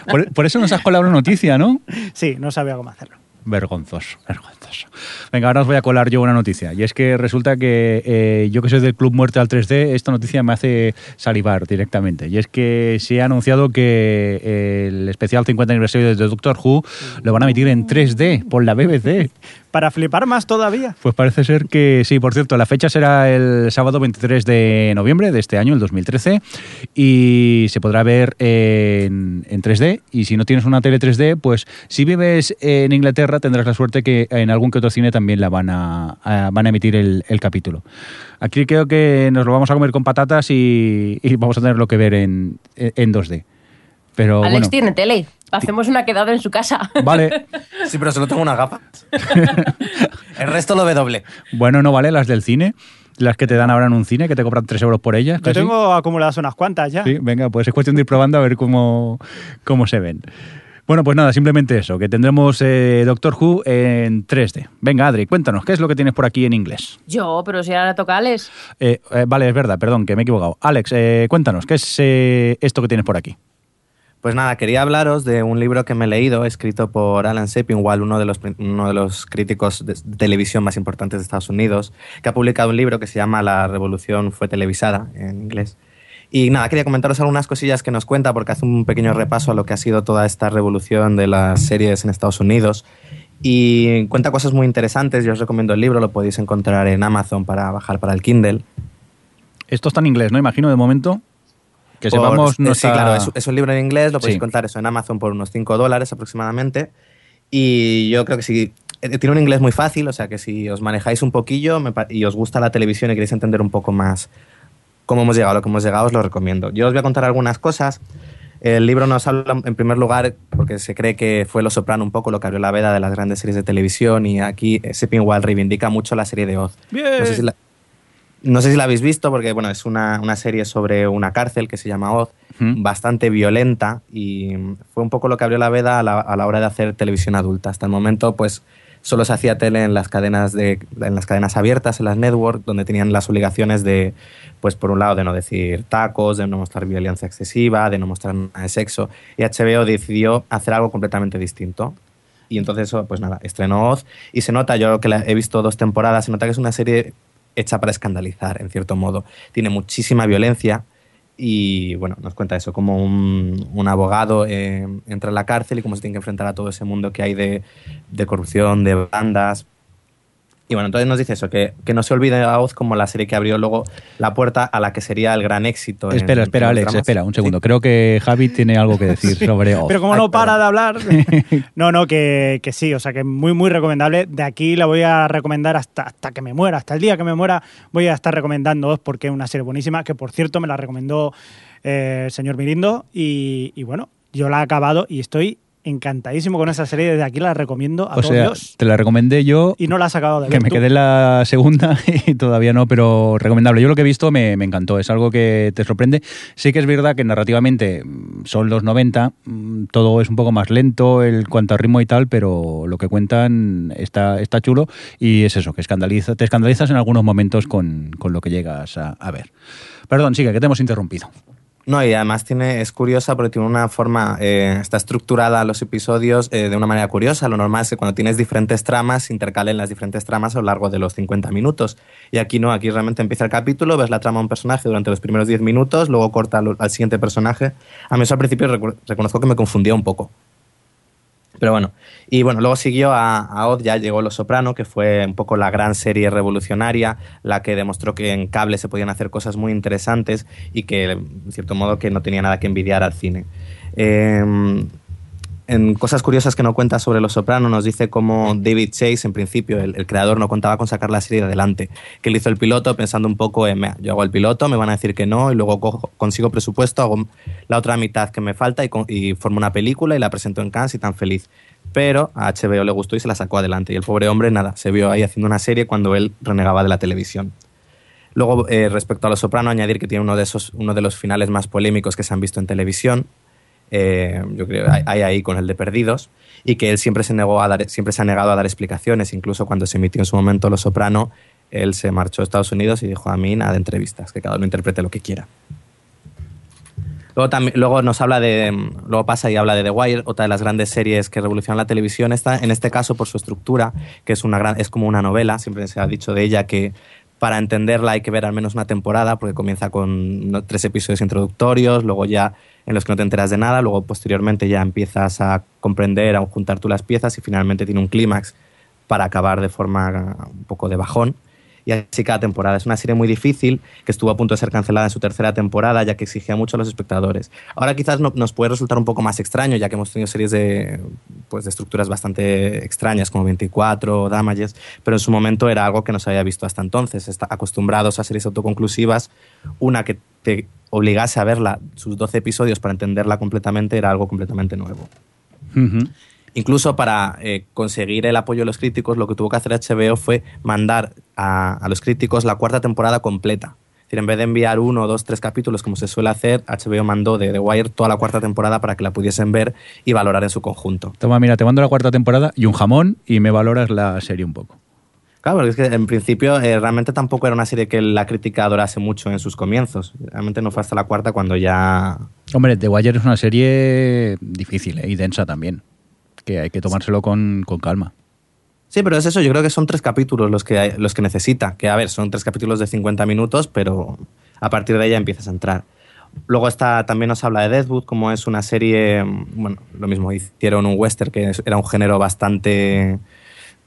Por, por eso nos has colado una noticia, ¿no? Sí, no sabía cómo hacerlo. Vergonzoso, vergonzoso. Venga, ahora os voy a colar yo una noticia. Y es que resulta que eh, yo que soy del Club Muerte al 3D, esta noticia me hace salivar directamente. Y es que se ha anunciado que eh, el especial 50 aniversario de Doctor Who lo van a emitir en 3D por la BBC. Para flipar más todavía. Pues parece ser que sí, por cierto, la fecha será el sábado 23 de noviembre de este año, el 2013, y se podrá ver en, en 3D. Y si no tienes una tele 3D, pues si vives en Inglaterra tendrás la suerte que en algún que otro cine también la van a, van a emitir el, capítulo. Aquí creo que nos lo vamos a comer con patatas y, vamos a tenerlo que ver en, en 2D. Pero Alex bueno, tiene tele. Hacemos una quedada en su casa. (laughs) vale. Sí, pero solo tengo una gafas. (laughs) el resto lo ve doble. Bueno, no vale las del cine, las que te dan ahora en un cine, que te cobran 3 euros por ellas. Yo casi. tengo acumuladas unas cuantas ya. Sí, venga, pues es cuestión de ir probando a ver cómo, cómo se ven. Bueno, pues nada, simplemente eso, que tendremos eh, Doctor Who en 3D. Venga, Adri, cuéntanos, ¿qué es lo que tienes por aquí en inglés? Yo, pero si ahora toca Alex. Eh, eh, vale, es verdad, perdón, que me he equivocado. Alex, eh, cuéntanos, ¿qué es eh, esto que tienes por aquí? Pues nada, quería hablaros de un libro que me he leído, escrito por Alan Sepinwall, uno de los, uno de los críticos de televisión más importantes de Estados Unidos, que ha publicado un libro que se llama La revolución fue televisada, en inglés. Y nada, quería comentaros algunas cosillas que nos cuenta, porque hace un pequeño repaso a lo que ha sido toda esta revolución de las series en Estados Unidos. Y cuenta cosas muy interesantes. Yo os recomiendo el libro, lo podéis encontrar en Amazon para bajar para el Kindle. Esto está en inglés, ¿no? Imagino de momento. Que Por- sepamos, no Sí, está- claro, es, es un libro en inglés, lo podéis Sí. encontrar eso en Amazon por unos 5 dólares aproximadamente. Y yo creo que si eh, tiene un inglés muy fácil, o sea que si os manejáis un poquillo me y os gusta la televisión y queréis entender un poco más cómo hemos llegado a lo que hemos llegado, os lo recomiendo. Yo os voy a contar algunas cosas. El libro nos habla, en primer lugar, porque se cree que fue Lo Soprano un poco lo que abrió la veda de las grandes series de televisión y aquí eh, Sepinwall reivindica mucho la serie de Oz. Bien. No sé si la, no sé si la habéis visto porque bueno, es una, una serie sobre una cárcel que se llama Oz, bastante violenta y fue un poco lo que abrió la veda a la, a la hora de hacer televisión adulta. Hasta el momento pues solo se hacía tele en las cadenas de en las cadenas abiertas, en las network, donde tenían las obligaciones de pues por un lado de no decir tacos, de no mostrar violencia excesiva, de no mostrar nada de sexo y HBO decidió hacer algo completamente distinto. Y entonces, pues nada, estrenó Oz y se nota, yo que la he visto dos temporadas, se nota que es una serie hecha para escandalizar, en cierto modo. Tiene muchísima violencia y, bueno, nos cuenta eso, como un, un abogado eh, entra en la cárcel y cómo se tiene que enfrentar a todo ese mundo que hay de, de corrupción, de bandas. Y bueno, entonces nos dice eso, que, que no se olvide a Oz como la serie que abrió luego la puerta a la que sería el gran éxito. en- Espera, espera, en Alex, dramas. espera, un segundo. Sí. Creo que Javi tiene algo que decir sobre Oz. Pero como Ay, no para perdón. de hablar. (laughs) No, no, que, que sí, o sea que muy, muy recomendable. De aquí la voy a recomendar hasta, hasta que me muera, hasta el día que me muera voy a estar recomendando Oz porque es una serie buenísima, que por cierto me la recomendó eh, el señor Mirindo y, y bueno, yo la he acabado y estoy encantadísimo con esa serie. Desde aquí la recomiendo a O sea, todos. te la recomendé yo Y no la has acabado de que ver. me tú. quedé la segunda (laughs) y todavía no, pero recomendable. Yo lo que he visto me, me encantó, es algo que te sorprende. Sí que es verdad que narrativamente mm, son los 90, mm, todo es un poco más lento en cuanto a ritmo y tal, pero lo que cuentan está, está chulo y es eso, que escandaliza, te escandalizas en algunos momentos con, con lo que llegas a, a ver. Perdón, sigue, que te hemos interrumpido. No, y además tiene, es curiosa porque tiene una forma, eh, está estructurada los episodios eh, de una manera curiosa. Lo normal es que cuando tienes diferentes tramas, intercalen las diferentes tramas a lo largo de los 50 minutos. Y aquí no, aquí realmente empieza el capítulo, ves la trama de un personaje durante los primeros 10 minutos, luego corta al, al siguiente personaje. A mí eso al principio reconozco que me confundía un poco. Pero bueno, y bueno, luego siguió a, a Oz, ya llegó Los Soprano, que fue un poco la gran serie revolucionaria, la que demostró que en cable se podían hacer cosas muy interesantes y que, en cierto modo, que no tenía nada que envidiar al cine. Eh, en cosas curiosas que no cuenta sobre Los Soprano, nos dice cómo David Chase, en principio, el, creador, no contaba con sacar la serie adelante. Que él hizo el piloto pensando un poco en, "Mira, yo hago el piloto, me van a decir que no, y luego consigo presupuesto, hago la otra mitad que me falta y formo una película y la presento en Cannes y tan feliz. Pero a HBO le gustó y se la sacó adelante. Y el pobre hombre, nada, se vio ahí haciendo una serie cuando él renegaba de la televisión. Luego, eh, respecto a Los Soprano, añadir que tiene uno de, esos, uno de los finales más polémicos que se han visto en televisión. Eh, yo creo hay, ahí con el de Perdidos. Y que él siempre se, negó a dar, siempre se ha negado a dar explicaciones. Incluso cuando se emitió en su momento Los Soprano, él se marchó a Estados Unidos y dijo a mí nada de entrevistas, que cada uno interprete lo que quiera. Luego, también, luego nos habla de. Luego pasa y habla de The Wire, otra de las grandes series que revolucionan la televisión. Esta, en este caso, por su estructura, que es, una gran, es como una novela, siempre se ha dicho de ella que para entenderla hay que ver al menos una temporada, porque comienza con tres episodios introductorios, luego ya en los que no te enteras de nada, luego posteriormente ya empiezas a comprender, a juntar tú las piezas y finalmente tiene un clímax para acabar de forma un poco de bajón. Y así cada temporada. Es una serie muy difícil que estuvo a punto de ser cancelada en su tercera temporada, ya que exigía mucho a los espectadores. Ahora quizás no- nos puede resultar un poco más extraño, ya que hemos tenido series de, pues, de estructuras bastante extrañas, como 24 o Damages, pero en su momento era algo que no se había visto hasta entonces. Acostumbrados a series autoconclusivas, una que te obligase a verla sus 12 episodios para entenderla completamente era algo completamente nuevo. Ujú. Incluso para eh, conseguir el apoyo de los críticos, lo que tuvo que hacer HBO fue mandar a, a los críticos la cuarta temporada completa. Es decir, en vez de enviar uno, dos, tres capítulos como se suele hacer, HBO mandó de The Wire toda la cuarta temporada para que la pudiesen ver y valorar en su conjunto. Toma, mira, te mando la cuarta temporada y un jamón y me valoras la serie un poco. Claro, porque es que en principio eh, realmente tampoco era una serie que la crítica adorase mucho en sus comienzos. Realmente no fue hasta la cuarta cuando ya Hombre, The Wire es una serie difícil ¿eh? y densa también, que hay que tomárselo con, con calma. Sí, pero es eso, yo creo que son tres capítulos los que, hay- los que necesita. Que a ver, son tres capítulos de 50 minutos, pero a partir de ahí ya empiezas a entrar. Luego está, también nos habla de Deadwood, como es una serie, mm, bueno, lo mismo, hicieron un western que era un género bastante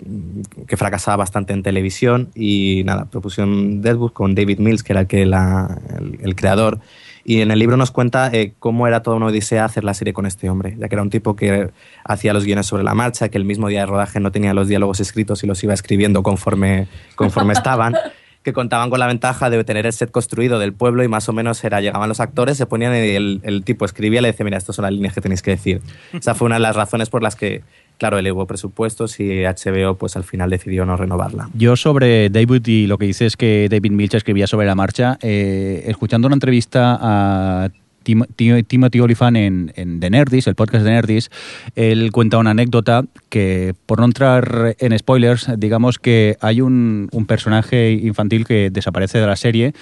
mm, que fracasaba bastante en televisión y nada, propusieron Deadwood con David Mills, que era el, que la- el creador. Y en el libro nos cuenta eh, cómo era toda una odisea hacer la serie con este hombre, ya que era un tipo que hacía los guiones sobre la marcha, que el mismo día de rodaje no tenía los diálogos escritos y los iba escribiendo conforme, conforme estaban, (laughs) que contaban con la ventaja de tener el set construido del pueblo y más o menos era, llegaban los actores, se ponían y el, el tipo escribía y le decía, mira, estas son las líneas que tenéis que decir. Esa fue una de las razones por las que, claro, hubo presupuestos y HBO pues al final decidió no renovarla. Yo sobre David y lo que dices que David Milch escribía sobre la marcha, eh, escuchando una entrevista a Tim- Tim- Timothy Olyphant en, en The Nerdist, el podcast de Nerdist, él cuenta una anécdota que, por no entrar en spoilers, digamos que hay un, un personaje infantil que desaparece de la serie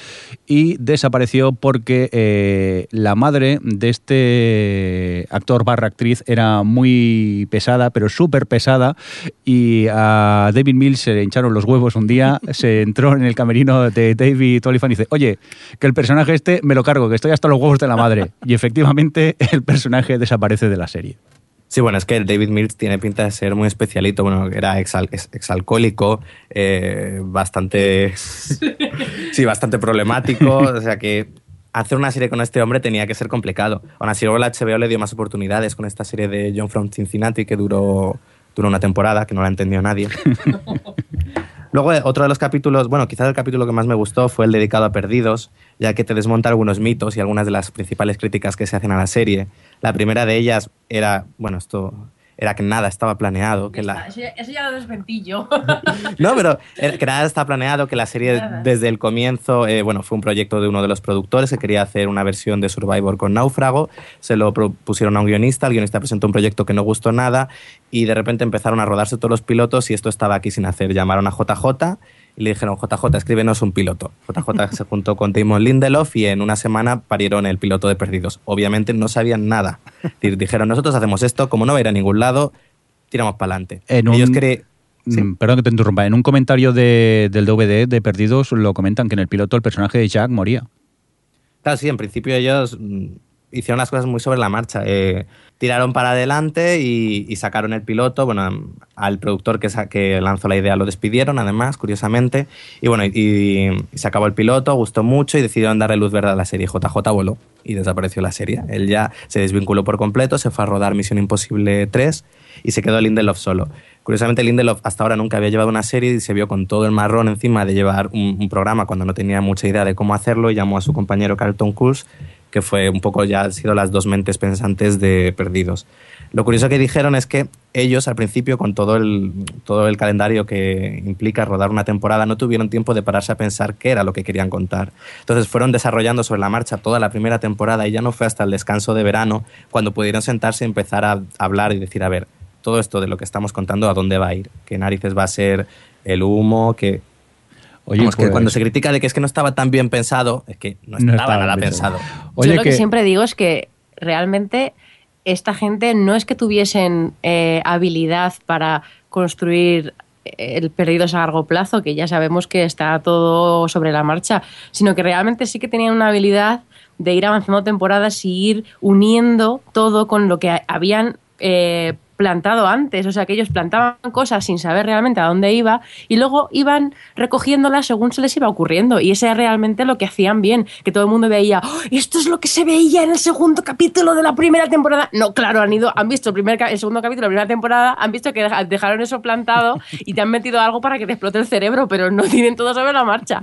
y desapareció porque eh, la madre de este actor barra actriz era muy pesada, pero súper pesada, y a David Mills se le hincharon los huevos un día, (laughs) se entró en el camerino de David Olyphant y dice, oye, que el personaje este me lo cargo, que estoy hasta los huevos de la madre. Y efectivamente (laughs) el personaje desaparece de la serie. Sí, bueno, es que David Mills tiene pinta de ser muy especialito. Bueno, era exal- ex- exalcohólico, eh, bastante. (laughs) sí, bastante problemático. O sea que hacer una serie con este hombre tenía que ser complicado. Aún así, luego la HBO le dio más oportunidades con esta serie de John from Cincinnati que duró, duró una temporada, que no la entendió nadie. (laughs) Luego, eh, otro de los capítulos, bueno, quizás el capítulo que más me gustó fue el dedicado a Perdidos, ya que te desmonta algunos mitos y algunas de las principales críticas que se hacen a la serie. La primera de ellas era, bueno, esto (laughs) era que nada estaba planeado, que la... Eso, ya, eso ya lo desmentí yo. No, pero que nada está planeado, que la serie desde el comienzo, eh, bueno, fue un proyecto de uno de los productores que quería hacer una versión de Survivor con Náufrago, se lo propusieron a un guionista, el guionista presentó un proyecto que no gustó nada y de repente empezaron a rodarse todos los pilotos y esto estaba aquí sin hacer. Llamaron a JJ y le dijeron, JJ, escríbenos un piloto. JJ (laughs) se juntó con Damon Lindelof y en una semana parieron el piloto de Perdidos. Obviamente no sabían nada. (laughs) Dijeron, nosotros hacemos esto, como no va a ir a ningún lado, tiramos para adelante. Ellos un- cre- Sí. Mm, Perdón que te interrumpa. En un comentario de- del DVD de Perdidos lo comentan que en el piloto el personaje de Jack moría. Claro, sí, en principio ellos mm, hicieron las cosas muy sobre la marcha. Eh, tiraron para adelante y, sacaron el piloto. Bueno, al productor que, que lanzó la idea lo despidieron, además, curiosamente. Y bueno, y, se acabó el piloto, gustó mucho y decidieron darle luz verde a la serie. JJ voló y desapareció la serie. Él ya se desvinculó por completo, se fue a rodar Misión Imposible 3 y se quedó Lindelof solo. Curiosamente, Lindelof hasta ahora nunca había llevado una serie y se vio con todo el marrón encima de llevar un, programa cuando no tenía mucha idea de cómo hacerlo y llamó a su compañero Carlton Cuse, que fue un poco ya han sido las dos mentes pensantes de Perdidos. Lo curioso que dijeron es que ellos al principio, con todo el, todo el calendario que implica rodar una temporada, no tuvieron tiempo de pararse a pensar qué era lo que querían contar. Entonces fueron desarrollando sobre la marcha toda la primera temporada y ya no fue hasta el descanso de verano cuando pudieron sentarse y empezar a hablar y decir, a ver, todo esto de lo que estamos contando, ¿a dónde va a ir? ¿Qué narices va a ser el humo? que Oye, Vamos, que pues- cuando se critica de que es que no estaba tan bien pensado, es que no No estaba, estaba nada bien pensado. pensado. Oye, Yo lo que... que- siempre digo es que realmente esta gente no es que tuviesen eh, habilidad para construir el perdidos a largo plazo, que ya sabemos que está todo sobre la marcha, sino que realmente sí que tenían una habilidad de ir avanzando temporadas y ir uniendo todo con lo que ha- habían eh, plantado antes. O sea, que ellos plantaban cosas sin saber realmente a dónde iba y luego iban recogiéndolas según se les iba ocurriendo. Y ese era realmente lo que hacían bien, que todo el mundo veía, "Oh, esto es lo que se veía en el segundo capítulo de la primera temporada. No, claro, han ido, han visto el, primer, el segundo capítulo de la primera temporada, han visto que deja- dejaron eso plantado y te han metido algo para que te explote el cerebro, pero no tienen todo sobre la marcha.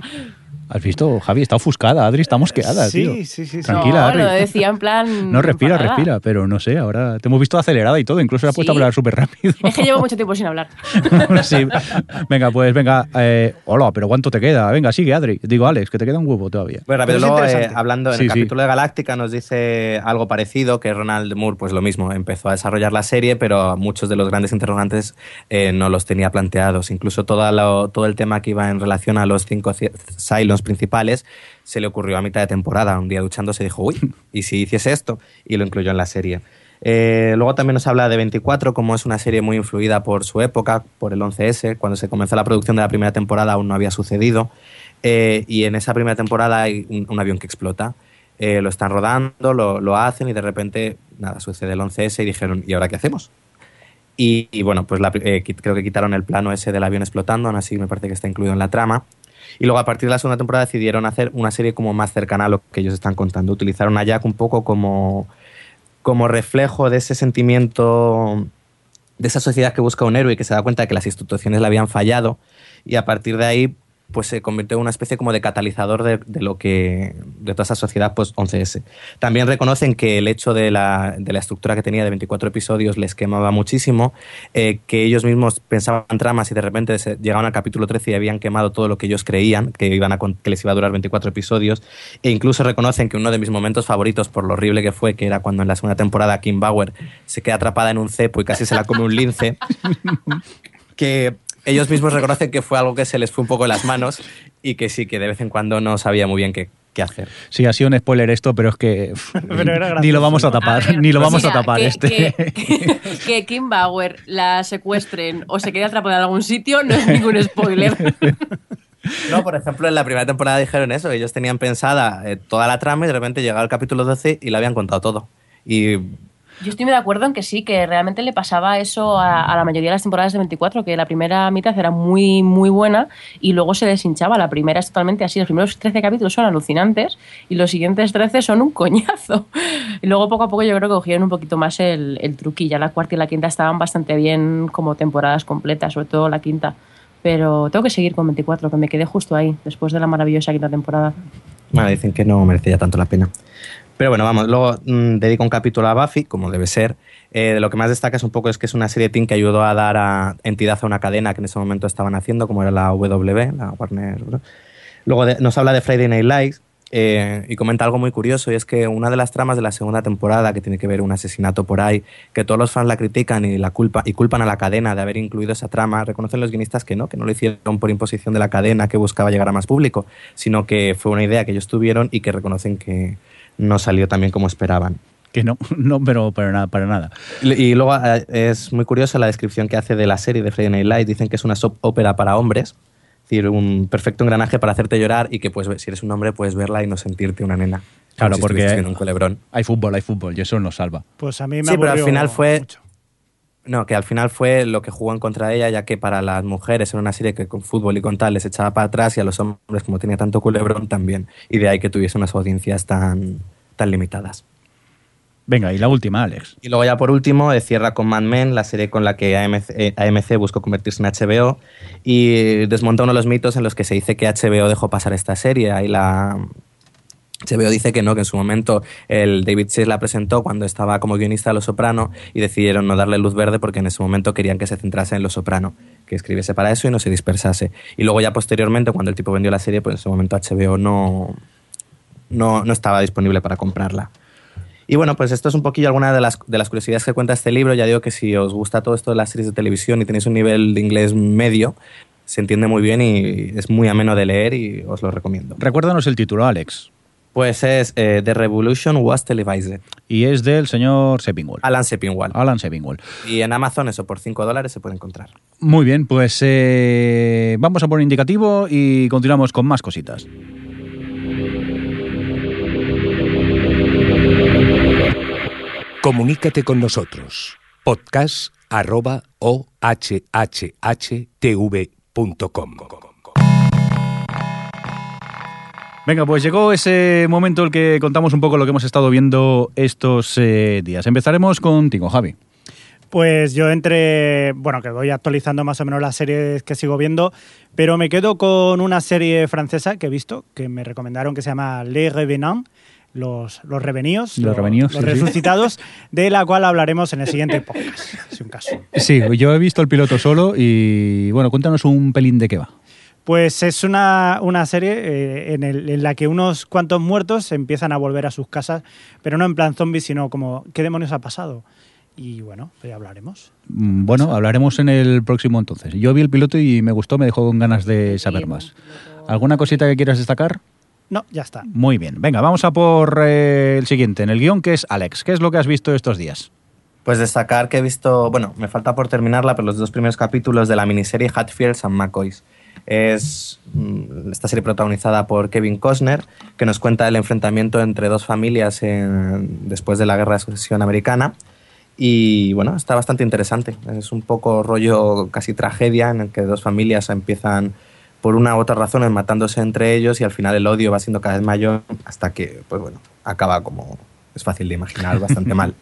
¿Has visto, Javi? Está ofuscada, Adri está mosqueada, Sí, tío. sí, sí, sí. Tranquila, no, Adri. lo decía en plan... (laughs) No, respira, enfadada. respira, pero no sé, ahora te hemos visto acelerada y todo, incluso se ha puesto a hablar súper rápido. Es que llevo (laughs) mucho tiempo sin hablar. (laughs) Sí. Venga, pues venga, eh, hola, pero ¿cuánto te queda? Venga, sigue, Adri. Digo, Alex, que te queda un huevo todavía. Bueno, rápido, Pero luego, eh, hablando en Sí, el sí. capítulo de Galáctica, nos dice algo parecido, que Ronald Moore, pues lo mismo, empezó a desarrollar la serie, pero muchos de los grandes interrogantes eh, no los tenía planteados. Incluso lo- todo el tema que iba en relación a los cinco ci- Principales se le ocurrió a mitad de temporada. Un día duchándose dijo, uy, ¿y si hiciese esto? Y lo incluyó en la serie. Eh, luego también nos habla de 24, como es una serie muy influida por su época, por el 11S. Cuando se comenzó la producción de la primera temporada aún no había sucedido. Eh, y en esa primera temporada hay un, avión que explota. Eh, lo están rodando, lo, lo hacen y de repente, nada, sucede el 11S y dijeron, ¿y ahora qué hacemos? Y, bueno, pues la creo que quitaron el plano ese del avión explotando, aún así me parece que está incluido en la trama. Y luego a partir de la segunda temporada decidieron hacer una serie como más cercana a lo que ellos están contando. Utilizaron a Jack un poco como, como reflejo de ese sentimiento, de esa sociedad que busca un héroe y que se da cuenta de que las instituciones le habían fallado. Y a partir de ahí pues se convirtió en una especie como de catalizador de, de lo que de toda esa sociedad pues 11S. También reconocen que el hecho de la, de la estructura que tenía de 24 episodios les quemaba muchísimo, eh, que ellos mismos pensaban tramas y de repente se, llegaban al capítulo 13 y habían quemado todo lo que ellos creían que, iban a, que les iba a durar 24 episodios, e incluso reconocen que uno de mis momentos favoritos por lo horrible que fue, que era cuando en la segunda temporada Kim Bauer se queda atrapada en un cepo y casi se la come un lince, (laughs) que ellos mismos reconocen que fue algo que se les fue un poco de las manos y que sí, que de vez en cuando no sabía muy bien qué, qué hacer. Sí, ha sido un spoiler esto, pero es que (laughs) Pero era ni lo vamos a tapar, A ver, ni lo vamos a tapar que, este. Que, que- que Kim Bauer la secuestren o se quede atrapada en algún sitio no es ningún spoiler. (laughs) No, por ejemplo, en la primera temporada dijeron eso, ellos tenían pensada eh, toda la trama y de repente llegaba el capítulo 12 y lo habían contado todo. Y Yo estoy muy de acuerdo en que sí, que realmente le pasaba eso a, la mayoría de las temporadas de 24, que la primera mitad era muy, muy buena y luego se deshinchaba. La primera es totalmente así. Los primeros 13 capítulos son alucinantes y los siguientes 13 son un coñazo. (laughs) Y luego poco a poco yo creo que cogieron un poquito más el, el truqui. La cuarta y la quinta estaban bastante bien como temporadas completas, sobre todo la quinta. Pero tengo que seguir con 24, que me quedé justo ahí, después de la maravillosa quinta temporada. bueno, dicen que no merecía tanto la pena. Pero bueno, vamos, luego mm, dedico un capítulo a Buffy, como debe ser. Eh, lo que más destaca es un poco es que es una serie teen que ayudó a dar a entidad a una cadena que en ese momento estaban haciendo, como era la W, la Warner Bros. Luego nos habla de Friday Night Lights eh, y comenta algo muy curioso y es que una de las tramas de la segunda temporada que tiene que ver un asesinato por ahí, que todos los fans la critican y la culpa y culpan a la cadena de haber incluido esa trama, reconocen los guionistas que no, que no lo hicieron por imposición de la cadena que buscaba llegar a más público, sino que fue una idea que ellos tuvieron y que reconocen que no salió tan bien como esperaban. Que no, (laughs) no, pero para nada, para nada. Y luego eh, es muy curiosa la descripción que hace de la serie de Friday Night Lights. Dicen que es una soap ópera para hombres, es decir, un perfecto engranaje para hacerte llorar y que pues, si eres un hombre puedes verla y no sentirte una nena. Claro, si porque- un culebrón. Hay fútbol, hay fútbol, y eso nos salva. Pues a mí me Sí, pero al final fue- mucho. No, que al final fue lo que jugó en contra de ella, ya que para las mujeres era una serie que con fútbol y con tal les echaba para atrás y a los hombres, como tenía tanto culebrón, también. Y de ahí que tuviese unas audiencias tan, tan limitadas. Venga, y la última, Alex. Y luego ya por último eh, cierra con Mad Men, la serie con la que AMC, eh, AMC buscó convertirse en HBO y desmonta uno de los mitos en los que se dice que HBO dejó pasar esta serie. Ahí la HBO dice que no, que en su momento el David Chase la presentó cuando estaba como guionista de Los Soprano y decidieron no darle luz verde porque en ese momento querían que se centrase en Los Soprano, que escribiese para eso y no se dispersase. Y luego ya posteriormente, cuando el tipo vendió la serie, pues en ese momento HBO no, no, no estaba disponible para comprarla. Y bueno, pues esto es un poquillo alguna de las, de las curiosidades que cuenta este libro. Ya digo que si os gusta todo esto de las series de televisión y tenéis un nivel de inglés medio, se entiende muy bien y es muy ameno de leer y os lo recomiendo. Recuérdanos el título, Alex. Pues es eh, The Revolution Was Televised. Y es del señor Sepinwall. Alan Sepinwall. Alan Sepinwall. Y en Amazon eso por 5 dólares se puede encontrar. Muy bien, pues eh, vamos a poner indicativo y continuamos con más cositas. Comunícate con nosotros. Podcast arroba ohhhtv.com. Venga, pues llegó ese momento en el que contamos un poco lo que hemos estado viendo estos eh, días. Empezaremos contigo, Javi. Pues yo entre, bueno, que voy actualizando más o menos las series que sigo viendo, pero me quedo con una serie francesa que he visto, que me recomendaron, que se llama Les Revenants, los, los reveníos, Los reveníos, los sí, sí. resucitados, de la cual hablaremos en el siguiente podcast, si un caso. Sí, yo he visto el piloto solo y bueno, cuéntanos un pelín de qué va. Pues es una, una serie eh, en, el- en la que unos cuantos muertos empiezan a volver a sus casas, pero no en plan zombie, sino como, ¿qué demonios ha pasado? Y bueno, pues ya hablaremos. Mm, Bueno, hablaremos en el próximo entonces. Yo vi el piloto y me gustó, me dejó con ganas de saber más. ¿Alguna cosita que quieras destacar? No, ya está. Muy bien. Venga, vamos a por eh, el siguiente en el guion, que es Alex. ¿Qué es lo que has visto estos días? Pues destacar que he visto, bueno, me falta por terminarla, pero los dos primeros capítulos de la miniserie Hatfields and McCoys. Es mm, esta serie protagonizada por Kevin Costner, que nos cuenta el enfrentamiento entre dos familias en- después de la Guerra de Sucesión Americana. Y bueno, está bastante interesante. Es un poco rollo casi tragedia en el que dos familias empiezan por una u otra razón matándose entre ellos y al final el odio va siendo cada vez mayor hasta que, pues bueno, acaba como es fácil de imaginar, bastante (laughs) mal.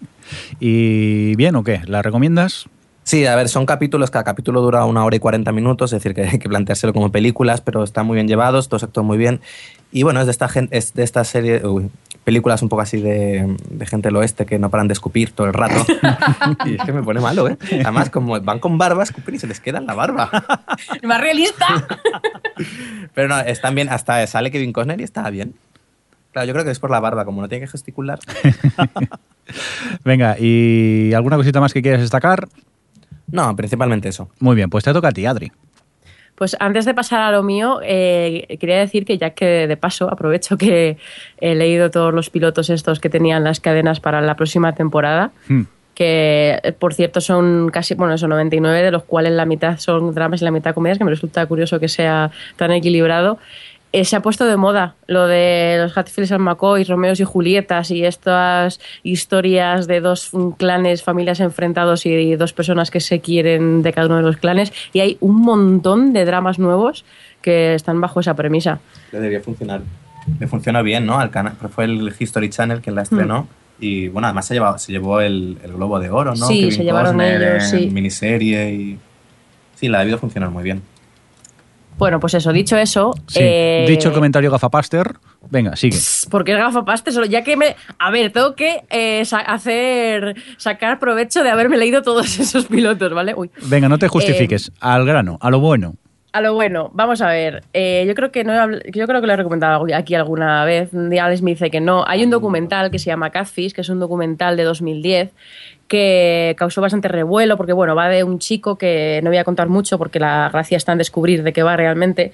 ¿Y bien o qué? ¿La recomiendas? Sí, a ver, son capítulos, cada capítulo dura una hora y 40 minutos, es decir, que hay que planteárselo como películas, pero están muy bien llevados, todos actúan muy bien. Y bueno, es de esta, gen- es de esta serie, uy, películas un poco así de, de gente del oeste que no paran de escupir todo el rato. (laughs) y es que me pone malo, ¿eh? Además, como van con barba, escupen y se les queda en la barba. ¡Más realista! (laughs) Pero no, están bien, hasta sale Kevin Costner y está bien. Claro, yo creo que es por la barba, como no tiene que gesticular. (laughs) Venga, ¿y alguna cosita más que quieras destacar? No, principalmente eso. Muy bien, pues te toca a ti, Adri. Pues antes de pasar a lo mío, eh, quería decir que ya que de paso aprovecho que he leído todos los pilotos estos que tenían las cadenas para la próxima temporada, Hmm. que eh, por cierto son casi, bueno, son 99, de los cuales la mitad son dramas y la mitad comedias, que me resulta curioso que sea tan equilibrado. Eh, se ha puesto de moda lo de los Hatfields and McCoy, Romeos y Julietas y estas historias de dos mm, clanes, familias enfrentados y dos personas que se quieren de cada uno de los clanes. Y hay un montón de dramas nuevos que están bajo esa premisa. Le debería funcionar. Le funcionó bien, ¿no? Al canal, fue el History Channel quien la estrenó. Y bueno, además se, llevaba, se llevó el, el Globo de Oro, ¿no? Sí, Kevin se llevaron Costner ellos, en sí. miniserie y... Sí, la ha debido funcionar muy bien. Bueno, pues eso, dicho eso. Sí. eh, Dicho el comentario gafapaster, venga, sigue. Porque es gafapaste solo, ya que me... A ver, tengo que eh, sa- hacer... Sacar provecho de haberme leído todos (laughs) esos pilotos, ¿vale? Uy. Venga, no te justifiques. al grano, a lo bueno. A lo bueno, vamos a ver. Eh, yo creo que no he yo creo que lo he recomendado aquí alguna vez. Alex me dice que no. Hay un documental que se llama Catfish, que es un documental de 2010 que causó bastante revuelo porque bueno va de un chico que no voy a contar mucho porque la gracia está en descubrir de qué va realmente.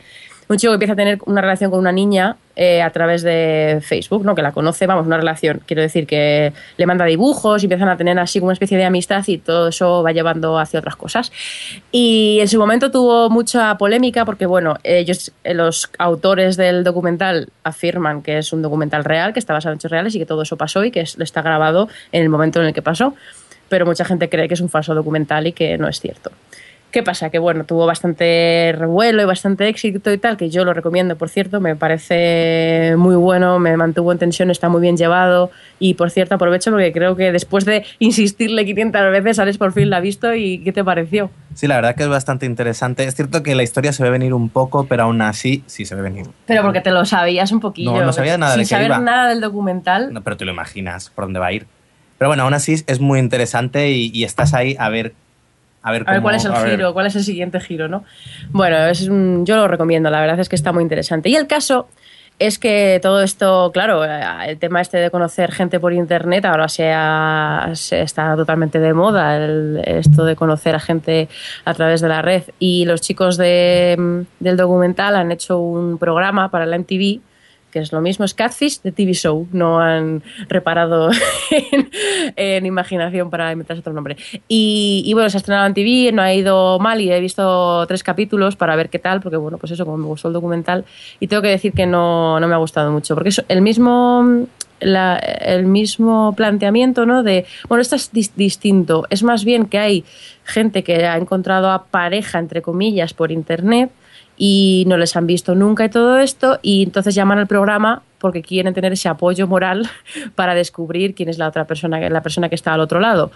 Un chico que empieza a tener una relación con una niña eh, a través de Facebook, ¿no? Que la conoce, vamos, una relación. Quiero decir que le manda dibujos y empiezan a tener así una especie de amistad y todo eso va llevando hacia otras cosas. Y en su momento tuvo mucha polémica porque, bueno, ellos, eh, los autores del documental afirman que es un documental real, que está basado en hechos reales y que todo eso pasó y que es- está grabado en el momento en el que pasó. Pero mucha gente cree que es un falso documental y que no es cierto. ¿Qué pasa? Que bueno, tuvo bastante revuelo y bastante éxito y tal, que yo lo recomiendo, por cierto, me parece muy bueno, me mantuvo en tensión, está muy bien llevado y por cierto aprovecho porque creo que después de insistirle 500 veces, Alex por fin la ha visto y ¿qué te pareció? Sí, la verdad que es bastante interesante. Es cierto que la historia se ve venir un poco, pero aún así sí se ve venir. Pero porque te lo sabías un poquillo. No, no sabía nada Sin de qué saber iba. nada del documental. No, pero te lo imaginas por dónde va a ir. Pero bueno, aún así es muy interesante y, y estás ahí a ver... A ver, A ver cómo- cuál es el ver. giro, cuál es el siguiente giro, ¿no? Bueno, es yo lo recomiendo, la verdad es que está muy interesante. Y el caso es que todo esto, claro, eh, el tema este de conocer gente por internet ahora se, ha- se está totalmente de moda, el- esto de conocer a gente a través de la red. Y los chicos de, mm, del documental han hecho un programa para la MTV que es lo mismo, es Catfish de TV Show, no han reparado (laughs) en, imaginación para inventarse otro nombre. Y, bueno, se ha estrenado en TV, no ha ido mal y he visto tres capítulos para ver qué tal, porque bueno, pues eso, como me gustó el documental, y tengo que decir que no, no me ha gustado mucho, porque es el mismo... el mismo planteamiento, ¿no? De, bueno, esto es dis- distinto. Es más bien que hay gente que ha encontrado a pareja, entre comillas, por internet y no les han visto nunca y todo esto y entonces llaman al programa porque quieren tener ese apoyo moral (laughs) para descubrir quién es la otra persona, la persona que está al otro lado.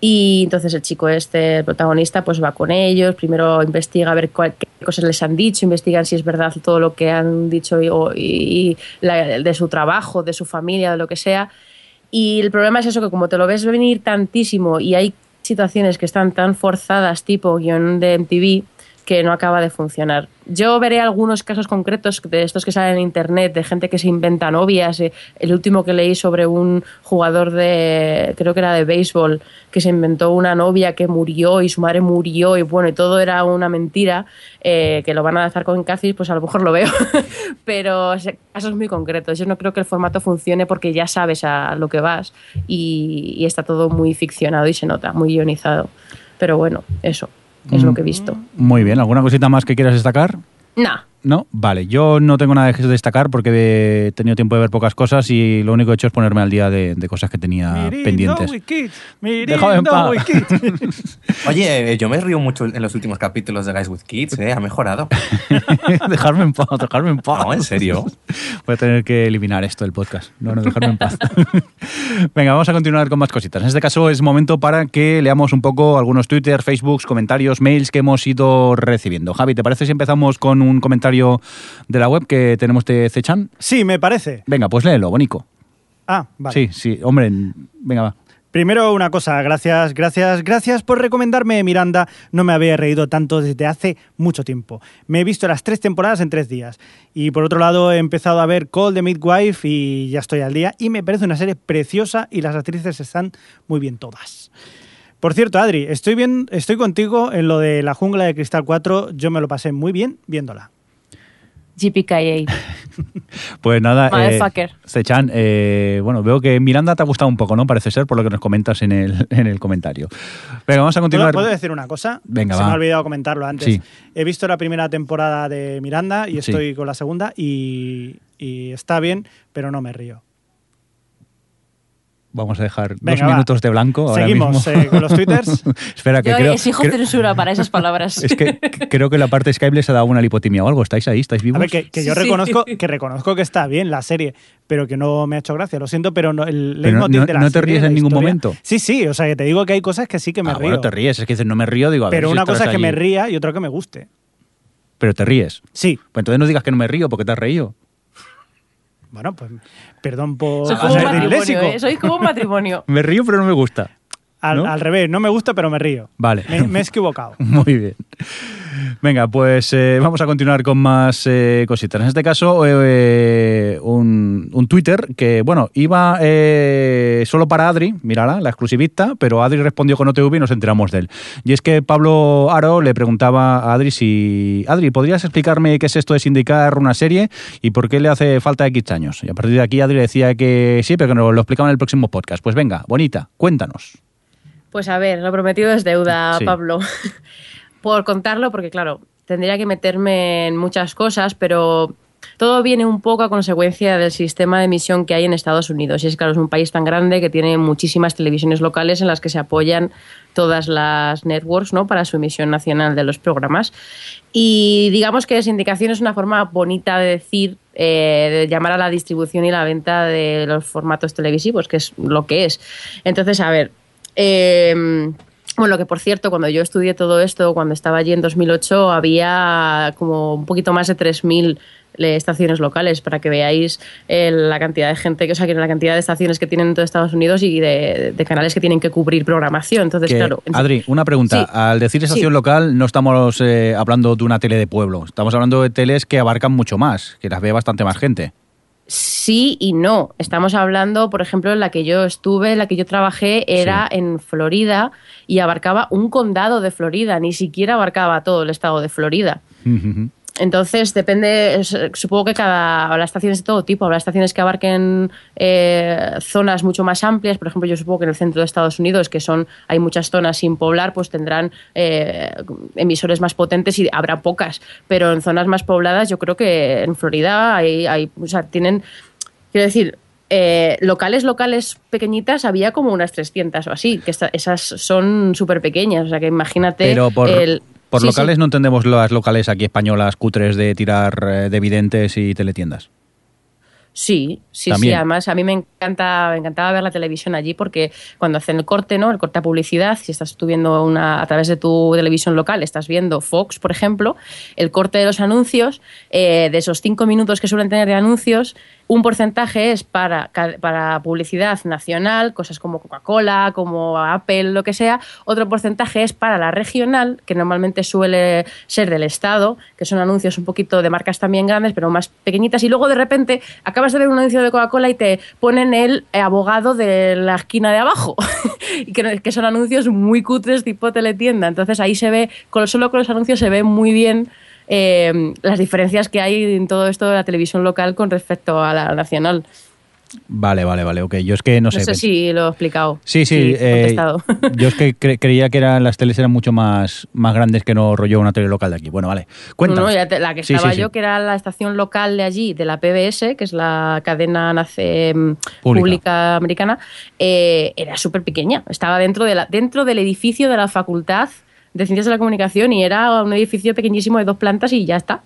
Y entonces el chico este, el protagonista, pues va con ellos, primero investiga a ver cuál- qué cosas les han dicho, investigan si es verdad todo lo que han dicho y, y- y la- de su trabajo, de su familia, de lo que sea. Y el problema es eso, que como te lo ves venir tantísimo y hay situaciones que están tan forzadas, tipo guion de MTV, que no acaba de funcionar. Yo veré algunos casos concretos de estos que salen en internet, de gente que se inventa novias. Eh, El último que leí sobre un jugador de, creo que era de béisbol, que se inventó una novia que murió y su madre murió y bueno, y todo era una mentira, eh, que lo van a lanzar con Catfish, pues a lo mejor lo veo. (laughs) Pero casos muy concretos. Yo no creo que el formato funcione porque ya sabes a lo que vas y, y está todo muy ficcionado y se nota, muy ionizado. Pero bueno, eso es lo que he visto. Muy bien, ¿alguna cosita más que quieras destacar? Nah, No, vale, yo no tengo nada que destacar porque he tenido tiempo de ver pocas cosas y lo único que he hecho es ponerme al día de, de cosas que tenía Mirindo pendientes. En. (laughs) Oye, eh, yo me río mucho en los últimos capítulos de Guys with Kids, ¿eh? Ha mejorado. (laughs) dejarme en paz, dejarme en paz. No, en serio. (laughs) Voy a tener que eliminar esto del podcast. No, no, dejarme en paz. Venga, vamos a continuar con más cositas. En este caso es momento para que leamos un poco algunos Twitter, Facebooks, comentarios, mails que hemos ido recibiendo. Javi, ¿te parece si empezamos con un comentario de la web que tenemos de Cechan? Sí, me parece. Venga, pues léelo, bonico. Ah, vale. Sí, sí, hombre, venga, va. Primero una cosa, gracias, gracias, gracias por recomendarme Miranda. No me había reído tanto desde hace mucho tiempo. Me he visto las tres temporadas en tres días. Y por otro lado he empezado a ver Call the Midwife y ya estoy al día. Y me parece una serie preciosa y las actrices están muy bien todas. Por cierto, Adri, estoy, bien, estoy contigo en lo de la jungla de Cristal 4. Yo me lo pasé muy bien viéndola. GPKA. (laughs) Pues nada, eh. Cechan, eh, bueno, veo que Miranda te ha gustado un poco, ¿no? Parece ser, por lo que nos comentas en el, (laughs) en el comentario. Venga, vamos a ¿Puedo, continuar. puedo decir una cosa? Venga, Se va. me ha olvidado comentarlo antes. Sí. He visto la primera temporada de Miranda y Sí. estoy con la segunda y, y está bien, pero no me río. Vamos a dejar Venga, dos va. minutos de blanco. ahora Seguimos, mismo. eh, con los twitters. (laughs) Espera, que Yo creo, exijo creo- censura para esas palabras. (laughs) es que (laughs) creo que la parte Skype les ha dado una lipotimia o algo. ¿Estáis ahí? ¿Estáis vivos? A ver, que, que yo Sí. reconozco que reconozco que está bien la serie, pero que no me ha hecho gracia. Lo siento, pero no, el Pero no- no- de la no te serie, ríes en ningún historia- momento. Sí, sí, o sea, que te digo que hay cosas que sí que me Ah, río. bueno, te ríes. Es que dices, no me río, digo, a pero una cosa es que allí. me ría y otra que me guste. Pero te ríes. Sí, Pues entonces no digas que no me río porque te has reído. Bueno, pues perdón por Soy como un ser matrimonio. ¿eh? Soy como un matrimonio. (laughs) Me río, pero no me gusta. Al, ¿no? al revés, no me gusta, pero me río. Vale. Me, me he equivocado. (laughs) Muy bien. Venga, pues eh, vamos a continuar con más eh, cositas. En este caso, eh, un, un Twitter que, bueno, iba eh, solo para Adri, mírala, la exclusivista, pero Adri respondió con OTV y nos enteramos de él. Y es que Pablo Aro le preguntaba a Adri si... Adri, ¿podrías explicarme qué es esto de sindicar una serie y por qué le hace falta X años? Y a partir de aquí Adri decía que sí, pero que nos lo explicaba en el próximo podcast. Pues venga, bonita, cuéntanos. Pues a ver, lo prometido es deuda, Sí. Pablo. (laughs) Por contarlo, porque claro, tendría que meterme en muchas cosas, pero todo viene un poco a consecuencia del sistema de emisión que hay en Estados Unidos. Y es claro, es un país tan grande que tiene muchísimas televisiones locales en las que se apoyan todas las networks ¿no? para su emisión nacional de los programas. Y digamos que sindicación es una forma bonita de decir, eh, de llamar a la distribución y la venta de los formatos televisivos, que es lo que es. Entonces, a ver, eh, Bueno, que por cierto, cuando yo estudié todo esto, cuando estaba allí en 2008, había como un poquito más de 3.000 le- estaciones locales para que veáis eh, la cantidad de gente, que- o sea, que la cantidad de estaciones que tienen en todo Estados Unidos y de, de canales que tienen que cubrir programación. Entonces, Que, claro. Adri, una pregunta. Sí. Al decir estación Sí. local, no estamos eh, hablando de una tele de pueblo. Estamos hablando de teles que abarcan mucho más, que las ve bastante más gente. Sí y no. Estamos hablando, por ejemplo, en la que yo estuve, en la que yo trabajé, era en Florida y abarcaba un condado de Florida, ni siquiera abarcaba todo el estado de Florida. Entonces, depende, supongo que cada, habrá estaciones de todo tipo, habrá estaciones que abarquen eh, zonas mucho más amplias, por ejemplo, yo supongo que en el centro de Estados Unidos, que son, hay muchas zonas sin poblar, pues tendrán eh, emisores más potentes y habrá pocas, pero en zonas más pobladas yo creo que en Florida hay, hay o sea, tienen, quiero decir, eh, locales, locales pequeñitas había como unas 300 o así, que esta- esas son súper pequeñas, o sea que imagínate... Pero por, el- por Sí, locales sí. no entendemos las locales aquí españolas cutres de tirar eh, de videntes y teletiendas. Sí, sí, También. sí. Además, a mí me encanta, me encantaba ver la televisión allí porque cuando hacen el corte, ¿no? El corte a publicidad, si estás tú viendo una, a través de tu televisión local, estás viendo Fox, por ejemplo, el corte de los anuncios, eh, de esos cinco minutos que suelen tener de anuncios, un porcentaje es para, para publicidad nacional, cosas como Coca-Cola, como Apple, lo que sea. Otro porcentaje es para la regional, que normalmente suele ser del Estado, que son anuncios un poquito de marcas también grandes, pero más pequeñitas. Y luego de repente acabas de ver un anuncio de Coca-Cola y te ponen el eh, abogado de la esquina de abajo. (laughs) y que, que son anuncios muy cutres tipo teletienda. Entonces ahí se ve, solo con los anuncios se ve muy bien eh, las diferencias que hay en todo esto de la televisión local con respecto a la nacional. Vale, vale, vale, ok. Yo es que no, No sé. sé si lo he explicado. Sí, sí. eh, (laughs) yo es que cre- creía que eran, las teles eran mucho más, más grandes que no rollo una tele local de aquí. Bueno, vale. Cuéntanos. No, ya te- la que estaba sí, sí. yo, que era la estación local de allí, de la PBS, que es la cadena nace, mm, Pública. pública. americana, eh, era súper pequeña. Estaba dentro, de la, dentro del edificio de la Facultad de Ciencias de la Comunicación y era un edificio pequeñísimo de dos plantas y ya está.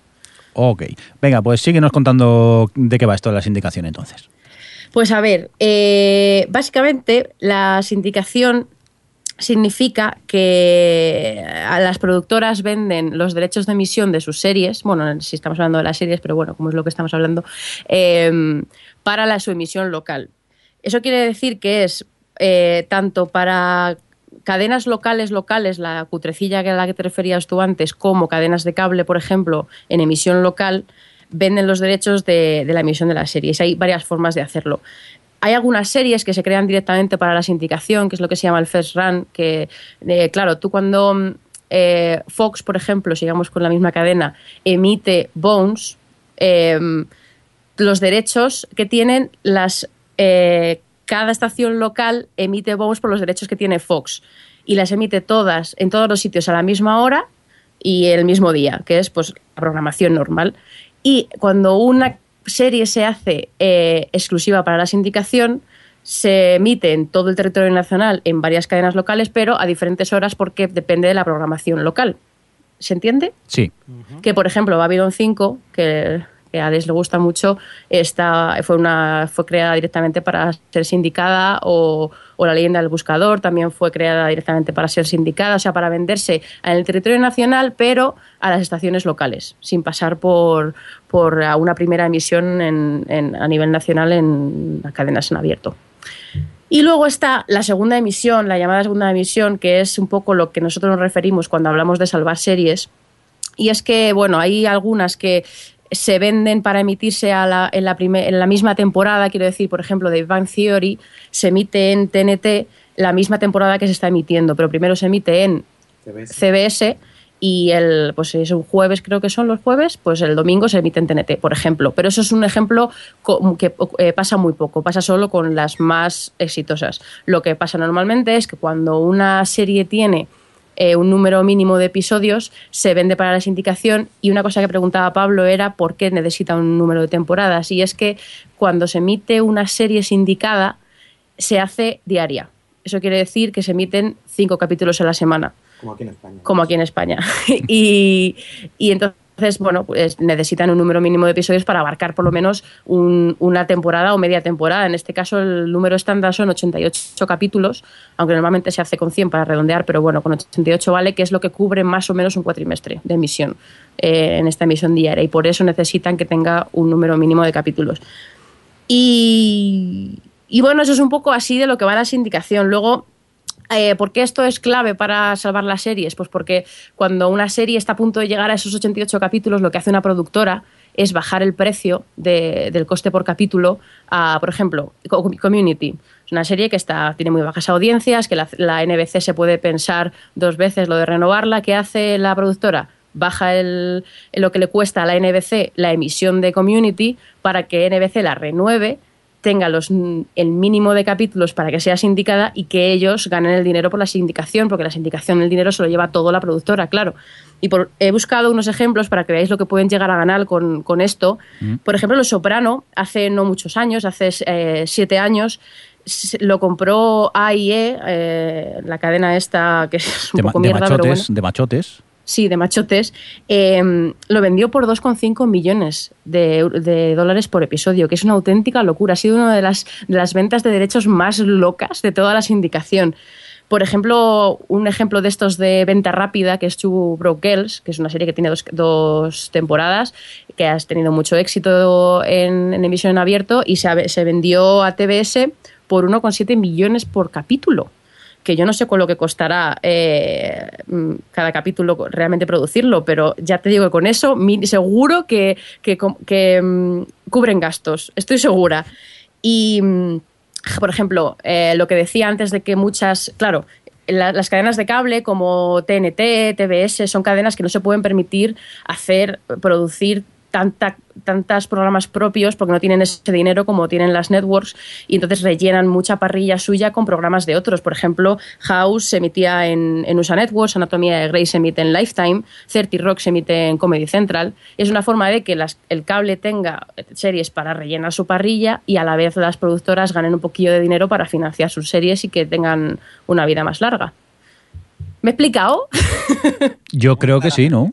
Ok. Venga, pues síguenos contando de qué va esto de la sindicación entonces. Pues a ver, eh, básicamente la sindicación significa que a las productoras venden los derechos de emisión de sus series, bueno, si estamos hablando de las series, pero bueno, como es lo que estamos hablando, eh, para la, su emisión local. Eso quiere decir que es eh, tanto para cadenas locales, locales, la cutrecilla a la que te referías tú antes, como cadenas de cable, por ejemplo, en emisión local, venden los derechos de, la emisión de las series. Hay varias formas de hacerlo. Hay algunas series que se crean directamente para la sindicación, que es lo que se llama el first run, que, eh, claro, tú cuando eh, Fox, por ejemplo, sigamos con la misma cadena, emite Bones, eh, los derechos que tienen las cada estación local emite Bones por los derechos que tiene Fox y las emite todas en todos los sitios a la misma hora y el mismo día, que es pues la programación normal. Y cuando una serie se hace eh, exclusiva para la sindicación, se emite en todo el territorio nacional en varias cadenas locales, pero a diferentes horas porque depende de la programación local. ¿Se entiende? Sí. que por ejemplo Babylon 5 que, que a Alex le gusta mucho esta fue una fue creada directamente para ser sindicada o, o la leyenda del buscador también fue creada directamente para ser sindicada o sea para venderse en el territorio nacional pero a las estaciones locales sin pasar por por una primera emisión en- a nivel nacional en cadenas en abierto y luego está la segunda emisión, la llamada segunda emisión, que es un poco lo que nosotros nos referimos cuando hablamos de salvar series. Y es que, bueno, hay algunas que se venden para emitirse a la- en, la prime- en la misma temporada, quiero decir, por ejemplo, Big Bang Theory se emite en TNT la misma temporada que se está emitiendo, pero primero se emite en CBS y el pues es un jueves creo que son los jueves pues el domingo se emite en TNT por ejemplo. Pero eso es un ejemplo que eh, pasa muy poco pasa solo con las más exitosas. Lo que pasa normalmente es que cuando una serie tiene eh, un número mínimo de episodios se vende para la sindicación y una cosa que preguntaba Pablo era por qué necesita un número de temporadas y es que cuando se emite una serie sindicada se hace diaria eso quiere decir que se emiten cinco capítulos a la semana Como aquí en España. como aquí en España. (laughs) y, y entonces Entonces, bueno, pues necesitan un número mínimo de episodios para abarcar por lo menos un- una temporada o media temporada. En este caso, el número estándar son 88 capítulos, aunque normalmente se hace con 100 para redondear, pero bueno, con 88 vale, que es lo que cubre más o menos un cuatrimestre de emisión eh, en esta emisión diaria. Y por eso necesitan que tenga un número mínimo de capítulos. Y, y bueno, eso es un poco así de lo que va la sindicación. Luego, eh, ¿Por qué esto es clave para salvar las series? Pues porque cuando una serie está a punto de llegar a esos 88 capítulos, lo que hace una productora es bajar el precio de- del coste por capítulo a, por ejemplo, Co- Community. Es una serie que está, tiene muy bajas audiencias, que la, la NBC se puede pensar dos veces lo de renovarla. ¿Qué hace la productora? Baja el, lo que le cuesta a la NBC la emisión de Community para que NBC la renueve tenga los, el mínimo de capítulos para que sea sindicada y que ellos ganen el dinero por la sindicación, porque la sindicación el dinero se lo lleva todo la productora, claro. Y por- he buscado unos ejemplos para que veáis lo que pueden llegar a ganar con, con esto. Por ejemplo, Los Soprano, hace no muchos años, hace eh, siete años, lo compró AIE, eh, la cadena esta que es un De, poco de mierda, pero bueno machotes, de machotes. Sí, de machotes, eh, lo vendió por 2,5 millones de, dólares por episodio, que es una auténtica locura. Ha sido una de las, de las ventas de derechos más locas de toda la sindicación. Por ejemplo, un ejemplo de estos de venta rápida, que es Two Broke Girls, que es una serie que tiene dos, dos temporadas, que ha tenido mucho éxito en, emisión en abierto y se, se vendió a TBS por 1,7 millones por capítulo que yo no sé con lo que costará eh, mm, cada capítulo realmente producirlo, pero ya te digo que con eso seguro que, que, mm, cubren gastos, estoy segura. Y, mm, por ejemplo, eh, lo que decía antes de que muchas, claro, la- las cadenas de cable como TNT, TBS, son cadenas que no se pueden permitir hacer, producir tanta, tantos programas propios porque no tienen ese dinero como tienen las networks y entonces rellenan mucha parrilla suya con programas de otros. Por ejemplo, House se emitía en, en USA Networks, Anatomía de Grey se emite en Lifetime, 30 Rock se emite en Comedy Central. Es una forma de que las- el cable tenga series para rellenar su parrilla y a la vez las productoras ganen un poquillo de dinero para financiar sus series y que tengan una vida más larga. ¿Me he explicado? (laughs) Yo creo que sí, ¿no?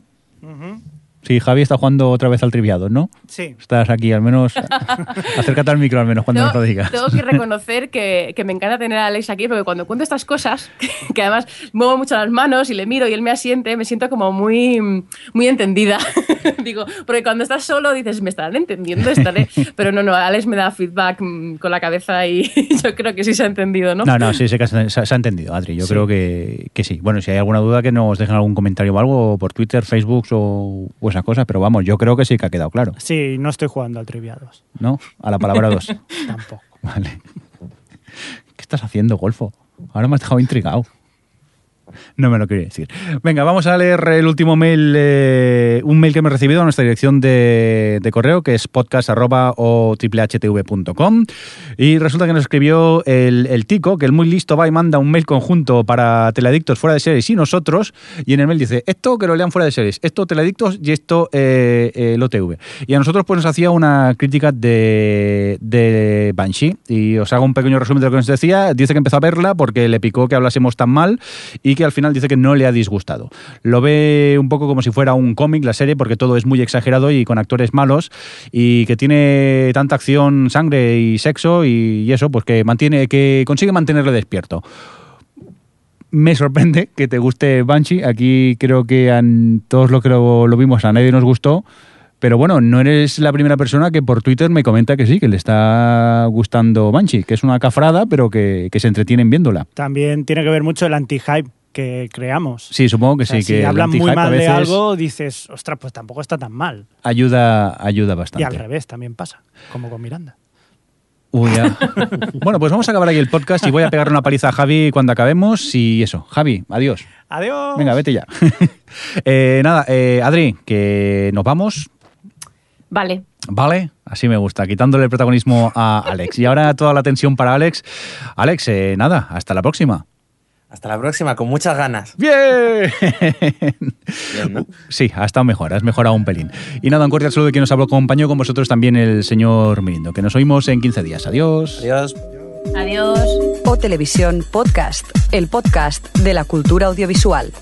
Sí, Javi está jugando otra vez al triviado, ¿no? Sí. Estás aquí, al menos. (laughs) acércate al micro, al menos, cuando nos lo digas. tengo que reconocer que, que me encanta tener a Alex aquí porque cuando cuento estas cosas, (laughs) que, además muevo mucho las manos y le miro y él me asiente, me siento como muy, muy entendida. (laughs) Digo, porque cuando estás solo dices, me estarán entendiendo, estaré. Pero no, no, Alex me da feedback mm, con la cabeza y yo creo que sí se ha entendido, ¿no? No, no, sí, sí que se, ha entendido, Adri. Yo creo que, que sí. Bueno, si hay alguna duda, que nos dejen algún comentario o algo por Twitter, Facebook o, o esa cosa. Pero vamos, yo creo que sí que ha quedado claro, Sí, no estoy jugando al Triviados. ¿no? A la palabra dos. (laughs) Tampoco. Vale. ¿Qué estás haciendo, Golfo? Ahora me has dejado intrigado. No me lo quería decir. Venga, vamos a leer el último mail, eh, un mail que hemos recibido a nuestra dirección de, correo, que es podcast arroba o triplehtv.com. Y resulta que nos escribió el, Tico, que el muy listo va y manda un mail conjunto para Teledictos fuera de series y nosotros. Y en el mail dice, esto que lo lean fuera de series, esto Teledictos y esto eh, eh. Y a nosotros pues nos hacía una crítica de, de Banshee. Y os hago un pequeño resumen de lo que nos decía. Dice que empezó a verla porque le picó que hablásemos tan mal y que al final dice que no le ha disgustado. Lo ve un poco como si fuera un cómic la serie porque todo es muy exagerado y con actores malos y que tiene tanta acción, sangre y sexo y, eso, pues que mantiene, que consigue mantenerle despierto. Me sorprende que te guste Banshee. Aquí creo que a todos los que lo, vimos a nadie nos gustó. Pero bueno, no eres la primera persona que por Twitter me comenta que sí, que le está gustando Banshee, que es una cafrada, pero que se entretienen viéndola. También tiene que ver mucho el anti-hype que creamos. Sí, supongo que O sea, sí. si que hablan muy mal de algo, dices, ostras, pues tampoco está tan mal. Ayuda, ayuda Y bastante. al revés también pasa, como con Miranda. Uy, ya. (laughs) bueno, pues vamos a acabar aquí el podcast y voy a pegarle una paliza a Javi cuando acabemos. Y eso, Javi, adiós. Adiós. Venga, vete ya. (laughs) Eh, nada, eh, Adri, que nos vamos. Vale. Vale, así me gusta, quitándole el protagonismo a Alex. Y ahora toda la tensión para Alex. Alex, eh, nada, hasta la próxima. Hasta la próxima, con muchas ganas. ¡Bien! Bien, ¿no? Sí, ha estado mejor, has mejorado un pelín. Y nada, un cordial saludo de quien nos habló, acompañó con vosotros también el señor Mirindo, que nos oímos en 15 días. Adiós. Adiós. Adiós. O Televisión Podcast, el podcast de la cultura audiovisual.